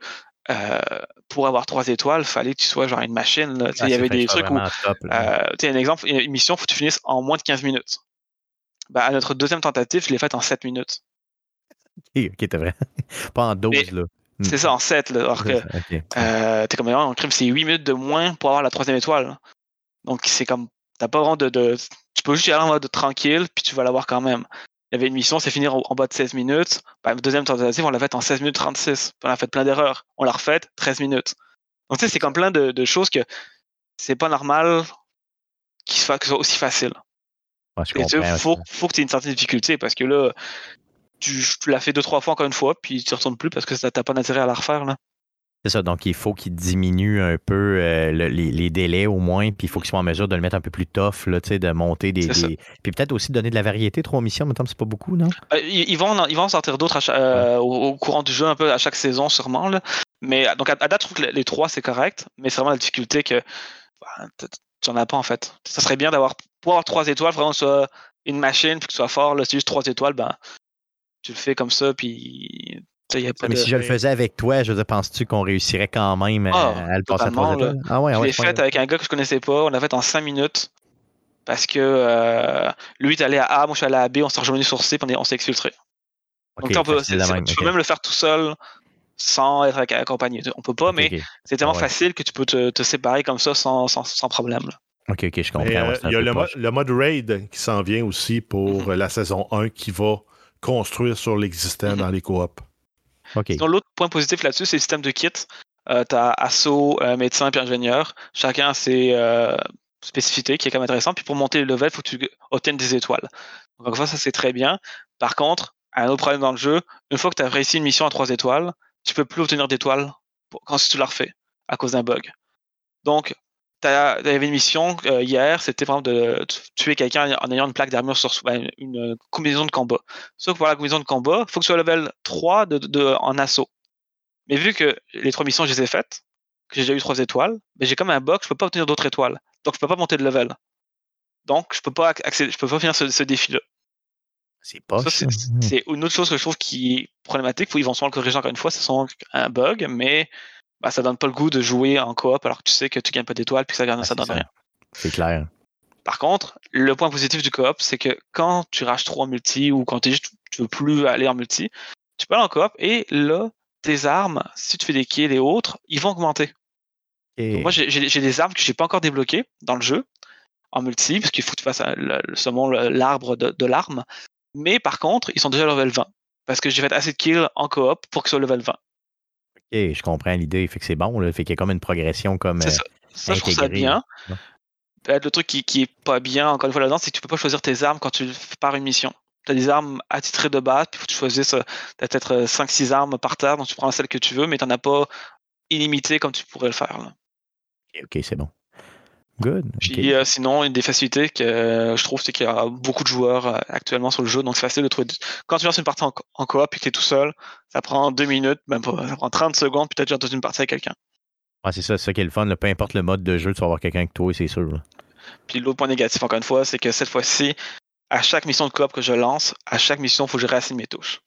euh, pour avoir trois étoiles, fallait que tu sois genre une machine. Ah, Il y avait des trucs où top, euh, tu sais, un exemple, une mission, faut que tu finisses en moins de 15 minutes. Bah, à notre deuxième tentative, je l'ai faite en 7 minutes. Ok, ok, vrai. (laughs) Pas en 12, Mais là. Hmm. C'est ça, en 7. Là, alors que euh, t'es comme en crime, c'est 8 minutes de moins pour avoir la troisième étoile. Donc c'est comme, t'as pas vraiment de, de- Tu peux juste y aller en mode tranquille, puis tu vas l'avoir quand même. Il y avait une mission, c'est finir en, en bas de 16 minutes. Bah, deuxième tentative, on l'a faite en 16 minutes 36. Puis on a fait plein d'erreurs. On l'a refaite 13 minutes. Donc tu sais, c'est comme plein de, de choses que c'est pas normal qu'il soit, que ce soit aussi facile. Ouais, je Et tu comprends. faut, faut que tu aies une certaine difficulté parce que là, tu, tu l'as fait deux, trois fois encore une fois, puis tu retournes plus parce que ça- t'as pas d'intérêt à la refaire. Là. C'est ça, donc il faut qu'il diminue un peu euh, le- les, les délais au moins, puis il faut qu'il soit en mesure de le mettre un peu plus tough, là, tu sais, de monter des. Puis peut-être aussi de donner de la variété, trois missions, mais c'est pas beaucoup, non? Euh, ils, vont, en- ils vont en sortir d'autres euh, au, au courant du jeu, un peu à chaque saison sûrement. Là. Mais donc à, à date, je trouve que les, trois c'est correct, mais c'est vraiment la difficulté que bah, tu n'en as pas en fait. Ça serait bien d'avoir pour avoir trois étoiles, vraiment que ce soit une machine, puis que ce soit fort. Là, c'est juste trois étoiles, ben tu le fais comme ça, puis y a pas mais de... si je le faisais avec toi, je veux dire, penses-tu qu'on réussirait quand même à, Ah, à le passer à trois? Ah ouais, Je ouais, l'ai faite avec un gars que je connaissais pas. On l'a fait en 5 minutes. Parce que euh, lui, est allé à A, moi je suis allé à B, on s'est rejoignés sur C, puis on est- on s'est exfiltré. Donc on peut, même, tu peux même le faire tout seul sans être ac- accompagné. On peut pas, mais c'est tellement Ouais. facile que tu peux te, te séparer comme ça sans, sans, sans problème. là. Ok, ok, je comprends. Euh, il y a le, mo- poche. le mode raid qui s'en vient aussi pour Mhm. euh, la saison 1 qui va construire sur l'existant Mhm. dans les coops. L'autre point positif là-dessus, c'est le système de kit. Euh, tu as assaut, euh, médecin puis ingénieur. Chacun a ses euh, spécificités qui est quand même intéressant. Puis pour monter le level, il faut que tu obtiennes des étoiles. Donc, encore une fois, ça c'est très bien. Par contre, un autre problème dans le jeu, une fois que tu as réussi une mission à 3 étoiles, tu peux plus obtenir d'étoiles quand tu la refais à cause d'un bug. Donc, il y avait une mission euh, hier, c'était par exemple de tuer quelqu'un en ayant une plaque d'armure sur soi, ben, une, une combinaison de combat. Sauf que pour la combinaison de combat, il faut que tu sois level 3 de, de- en assaut. Mais vu que les trois missions, je les ai faites, que j'ai déjà eu 3 étoiles, ben, j'ai comme un bug, je peux pas obtenir d'autres étoiles. Donc, je peux pas monter de level. Donc, je peux pas accéder, je peux pas finir ce, ce défi-là. C'est poche. c'est une autre chose que je trouve qui est problématique. Faut- Ils vont sûrement le corriger encore une fois. C'est sûrement un bug, mais bah, ça donne pas le goût de jouer en coop alors que tu sais que tu gagnes pas d'étoiles puis que ça, gagne, Ah, ça donne ça. rien. C'est clair. Par contre, le point positif du coop, c'est que quand tu trop en multi ou quand juste, tu veux plus aller en multi, tu peux aller en coop et là, tes armes, si tu fais des kills et autres, ils vont augmenter. Et- Moi, j'ai- des armes que j'ai pas encore débloquées dans le jeu en multi, parce qu'il faut que tu fasses l'arbre de, de l'arme. Mais par contre, ils sont déjà level 20. Parce que j'ai fait assez de kills en coop pour qu'ils soient level 20. Ok, je comprends l'idée. Fait que c'est bon. Là. Fait qu'il y a comme une progression comme. C'est euh, ça. Ça, je trouve ça bien. là. Peut-être le truc qui, qui est pas bien, encore une fois, là-dedans, c'est que tu peux pas choisir tes armes quand tu pars une mission. Tu as des armes attitrées de base, puis faut que tu choisisses. Tu as peut-être 5-6 armes par terre, donc tu prends celle que tu veux, mais tu n'en as pas illimité comme tu pourrais le faire. là. Ok, c'est bon. Good. Puis euh, sinon, une des facilités que euh, je trouve, c'est qu'il y a beaucoup de joueurs euh, actuellement sur le jeu, donc c'est facile de trouver. Quand tu lances une partie en, co- en coop et que tu es tout seul, ça prend 2 minutes, même pas, ça prend 30 secondes, puis tu as déjà dans une partie avec quelqu'un. Ouais, c'est ça, c'est ça qui est le fun. là. Peu importe le mode de jeu, tu vas avoir quelqu'un avec toi, c'est sûr. là. Puis l'autre point négatif, encore une fois, c'est que cette fois-ci, à chaque mission de coop que je lance, à chaque mission, il faut que je réassigne mes touches.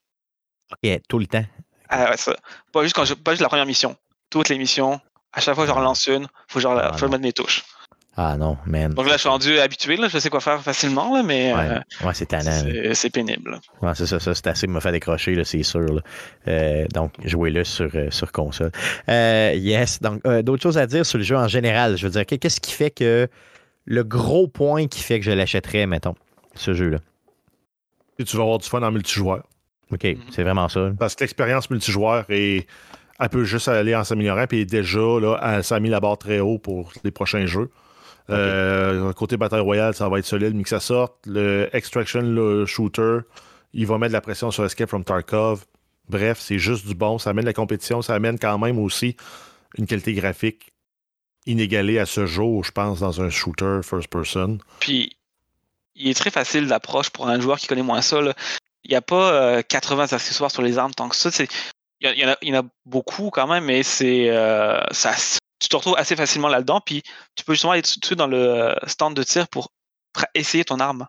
Ok, tout le temps. Ah ouais, ça. Pas juste, quand je, pas juste la première mission. Toutes les missions, à chaque fois que j'en relance une, faut que je Ah, faut que je mette mes touches. Ah non, man. Donc là, je suis rendu habitué, là, je sais quoi faire facilement, là, mais Ouais, euh, ouais c'est tannant. c'est pénible. Ouais, c'est ça, ça c'est assez me faire décrocher, là, c'est sûr. là. Euh, donc, jouez-le sur, euh, sur console. Euh, yes, donc, euh, d'autres choses à dire sur le jeu en général? Je veux dire, qu'est-ce qui fait que le gros point qui fait que je l'achèterais, mettons, ce jeu-là? Et tu vas avoir du fun en multijoueur. OK, Mhm. c'est vraiment ça. Parce que l'expérience multijoueur est. Elle peut juste aller en s'améliorant, puis déjà, là, elle s'est mis la barre très haut pour les prochains jeux. Euh, côté Battle Royale, ça va être solide, mais que ça sorte. Le Extraction, le shooter, il va mettre de la pression sur Escape from Tarkov. Bref, c'est juste du bon. Ça amène de la compétition. Ça amène quand même aussi une qualité graphique inégalée à ce jour, je pense, dans un shooter first person. Puis, il est très facile d'approche pour un joueur qui connaît moins ça. là. Il n'y a pas euh, 80 accessoires sur les armes tant que ça. y, en a, il y en a beaucoup quand même, mais c'est euh, ça, tu te retrouves assez facilement là-dedans. Puis, tu peux justement aller tout de suite dans le euh, stand de tir pour essayer ton arme.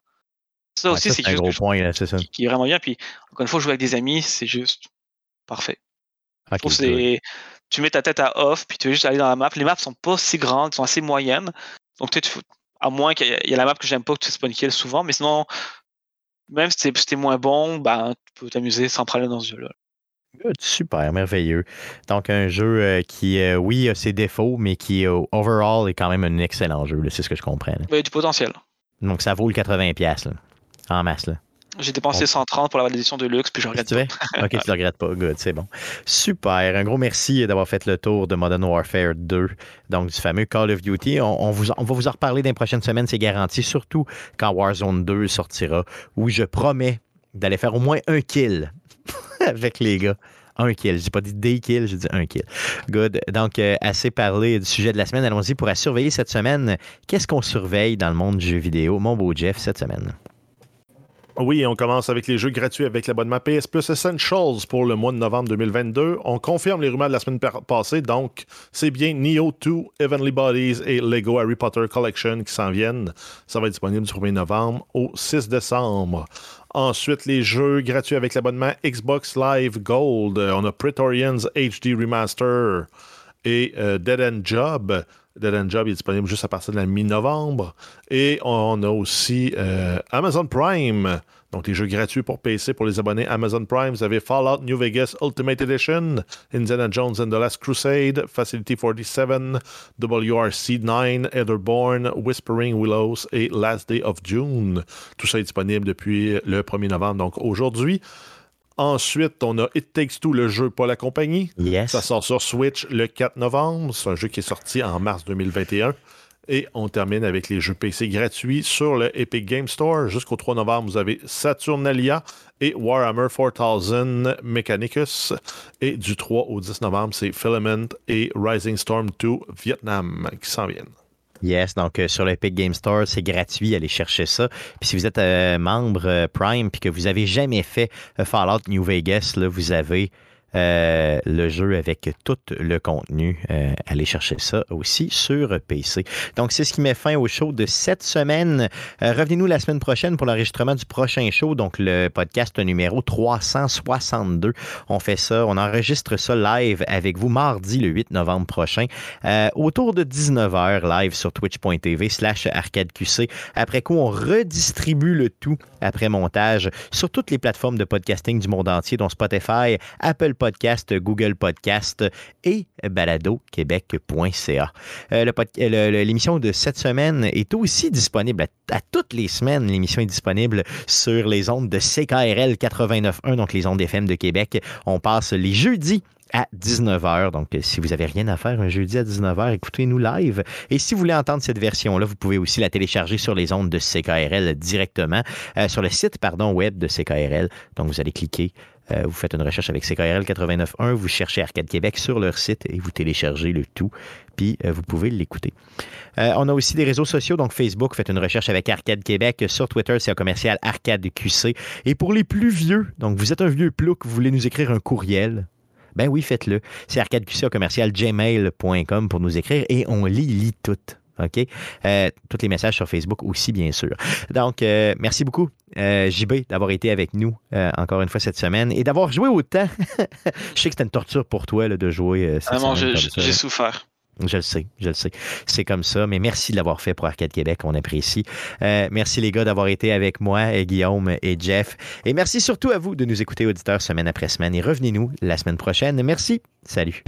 Ça Ouais, aussi, c'est quelque gros chose point, ça. qui, est vraiment bien. Puis, encore une fois, jouer avec des amis, c'est juste parfait. Je c'est- tu mets ta tête à off, puis tu veux juste aller dans la map. Les maps sont pas si grandes, elles sont assez moyennes. Donc, tu sais, à moins qu'il y ait- la map que j'aime pas, que tu spawn kill souvent, mais sinon, même si t'es si t'es moins bon, ben, tu peux t'amuser sans problème dans ce jeu-là. Good, super, merveilleux. Donc, un jeu euh, qui, euh, oui, a ses défauts, mais qui, euh, overall, est quand même un excellent jeu. C'est ce que je comprends. là. Il y a du potentiel. Donc, ça vaut le 80$, là, en masse. Là. J'ai dépensé On- 130 pour l'avoir l'édition de luxe, puis je regrette veux? (laughs) Ok, tu ne regrettes pas. Good, c'est bon. Super. Un gros merci d'avoir fait le tour de Modern Warfare 2, donc du fameux Call of Duty. On, on vous, on va vous en reparler dans les prochaines semaines, c'est garanti, surtout quand Warzone 2 sortira, où je promets d'aller faire au moins un kill (laughs) avec les gars? Un kill. J'ai pas dit des kills, j'ai dit un kill. Good. Donc, euh, assez parlé du sujet de la semaine. Allons-y pour à surveiller cette semaine. Qu'est-ce qu'on surveille dans le monde du jeu vidéo, mon beau Jeff, cette semaine? Oui, on commence avec les jeux gratuits avec l'abonnement PS Plus Essentials pour le mois de novembre 2022. On confirme les rumeurs de la semaine passée, donc c'est bien Neo 2, Heavenly Bodies et Lego Harry Potter Collection qui s'en viennent. Ça va être disponible du 1er novembre au 6 décembre. Ensuite, les jeux gratuits avec l'abonnement Xbox Live Gold. Euh, On a Praetorians HD Remaster et euh, Dead End Job. Dead End Job est disponible juste à partir de la mi-novembre. Et on a aussi euh, Amazon Prime. Donc, les jeux gratuits pour PC pour les abonnés Amazon Prime. Vous avez Fallout New Vegas Ultimate Edition, Indiana Jones and the Last Crusade, Facility 47, WRC 9, Etherborn, Whispering Willows et Last Day of June. Tout ça est disponible depuis le 1er novembre, donc aujourd'hui. Ensuite, on a It Takes Two, le jeu pas la compagnie. Yes. Ça sort sur Switch le 4 novembre. C'est un jeu qui est sorti en mars 2021. Et on termine avec les jeux PC gratuits sur le Epic Game Store. Jusqu'au 3 novembre, vous avez Saturnalia et Warhammer 4000 Mechanicus. Et du 3 au 10 novembre, c'est Filament et Rising Storm 2 Vietnam qui s'en viennent. Yes, donc euh, sur l'Epic Game Store, c'est gratuit, allez chercher ça. Puis si vous êtes euh, membre euh, Prime puis que vous avez jamais fait euh, Fallout New Vegas, là, vous avez euh, le jeu avec tout le contenu. Euh, allez chercher ça aussi sur PC. Donc, c'est ce qui met fin au show de cette semaine. Euh, Revenez-nous la semaine prochaine pour l'enregistrement du prochain show, donc le podcast numéro 362. On fait ça, on enregistre ça live avec vous mardi le 8 novembre prochain, autour de 19h live sur twitch.tv slash arcadeqc. Après coup, on redistribue le tout après montage sur toutes les plateformes de podcasting du monde entier, dont Spotify, Apple Podcast, Google Podcast et baladoquebec.ca. Euh, L'émission de cette semaine est aussi disponible à, à toutes les semaines. L'émission est disponible sur les ondes de CKRL 89.1, donc les ondes FM de Québec. On passe les jeudis à 19h. Donc, euh, si vous n'avez rien à faire un jeudi à 19h, écoutez-nous live. Et si vous voulez entendre cette version-là, vous pouvez aussi la télécharger sur les ondes de CKRL directement, euh, sur le site pardon, web de CKRL. Donc, vous allez cliquer. euh, vous faites une recherche avec CKRL 89.1, vous cherchez Arcade Québec sur leur site et vous téléchargez le tout, puis vous pouvez l'écouter. On a aussi des réseaux sociaux, donc Facebook, faites une recherche avec Arcade Québec. Sur Twitter, c'est un commercial Arcade QC. Et pour les plus vieux, donc vous êtes un vieux plouc, vous voulez nous écrire un courriel, ben oui, faites-le. C'est gmail.com pour nous écrire et on lit, lit tout. OK? Euh, tous les messages sur Facebook aussi, bien sûr. Donc, euh, merci beaucoup, euh, JB, d'avoir été avec nous encore une fois cette semaine et d'avoir joué autant. (laughs) Je sais que c'était une torture pour toi là, de jouer cette Vraiment, ça. j'ai souffert. Je le sais, je le sais. C'est comme ça, mais merci de l'avoir fait pour Arcade Québec, on apprécie. Euh, merci les gars d'avoir été avec moi, et Guillaume et Jeff. Et merci surtout à vous de nous écouter, auditeurs, semaine après semaine. Et revenez-nous la semaine prochaine. Merci. Salut.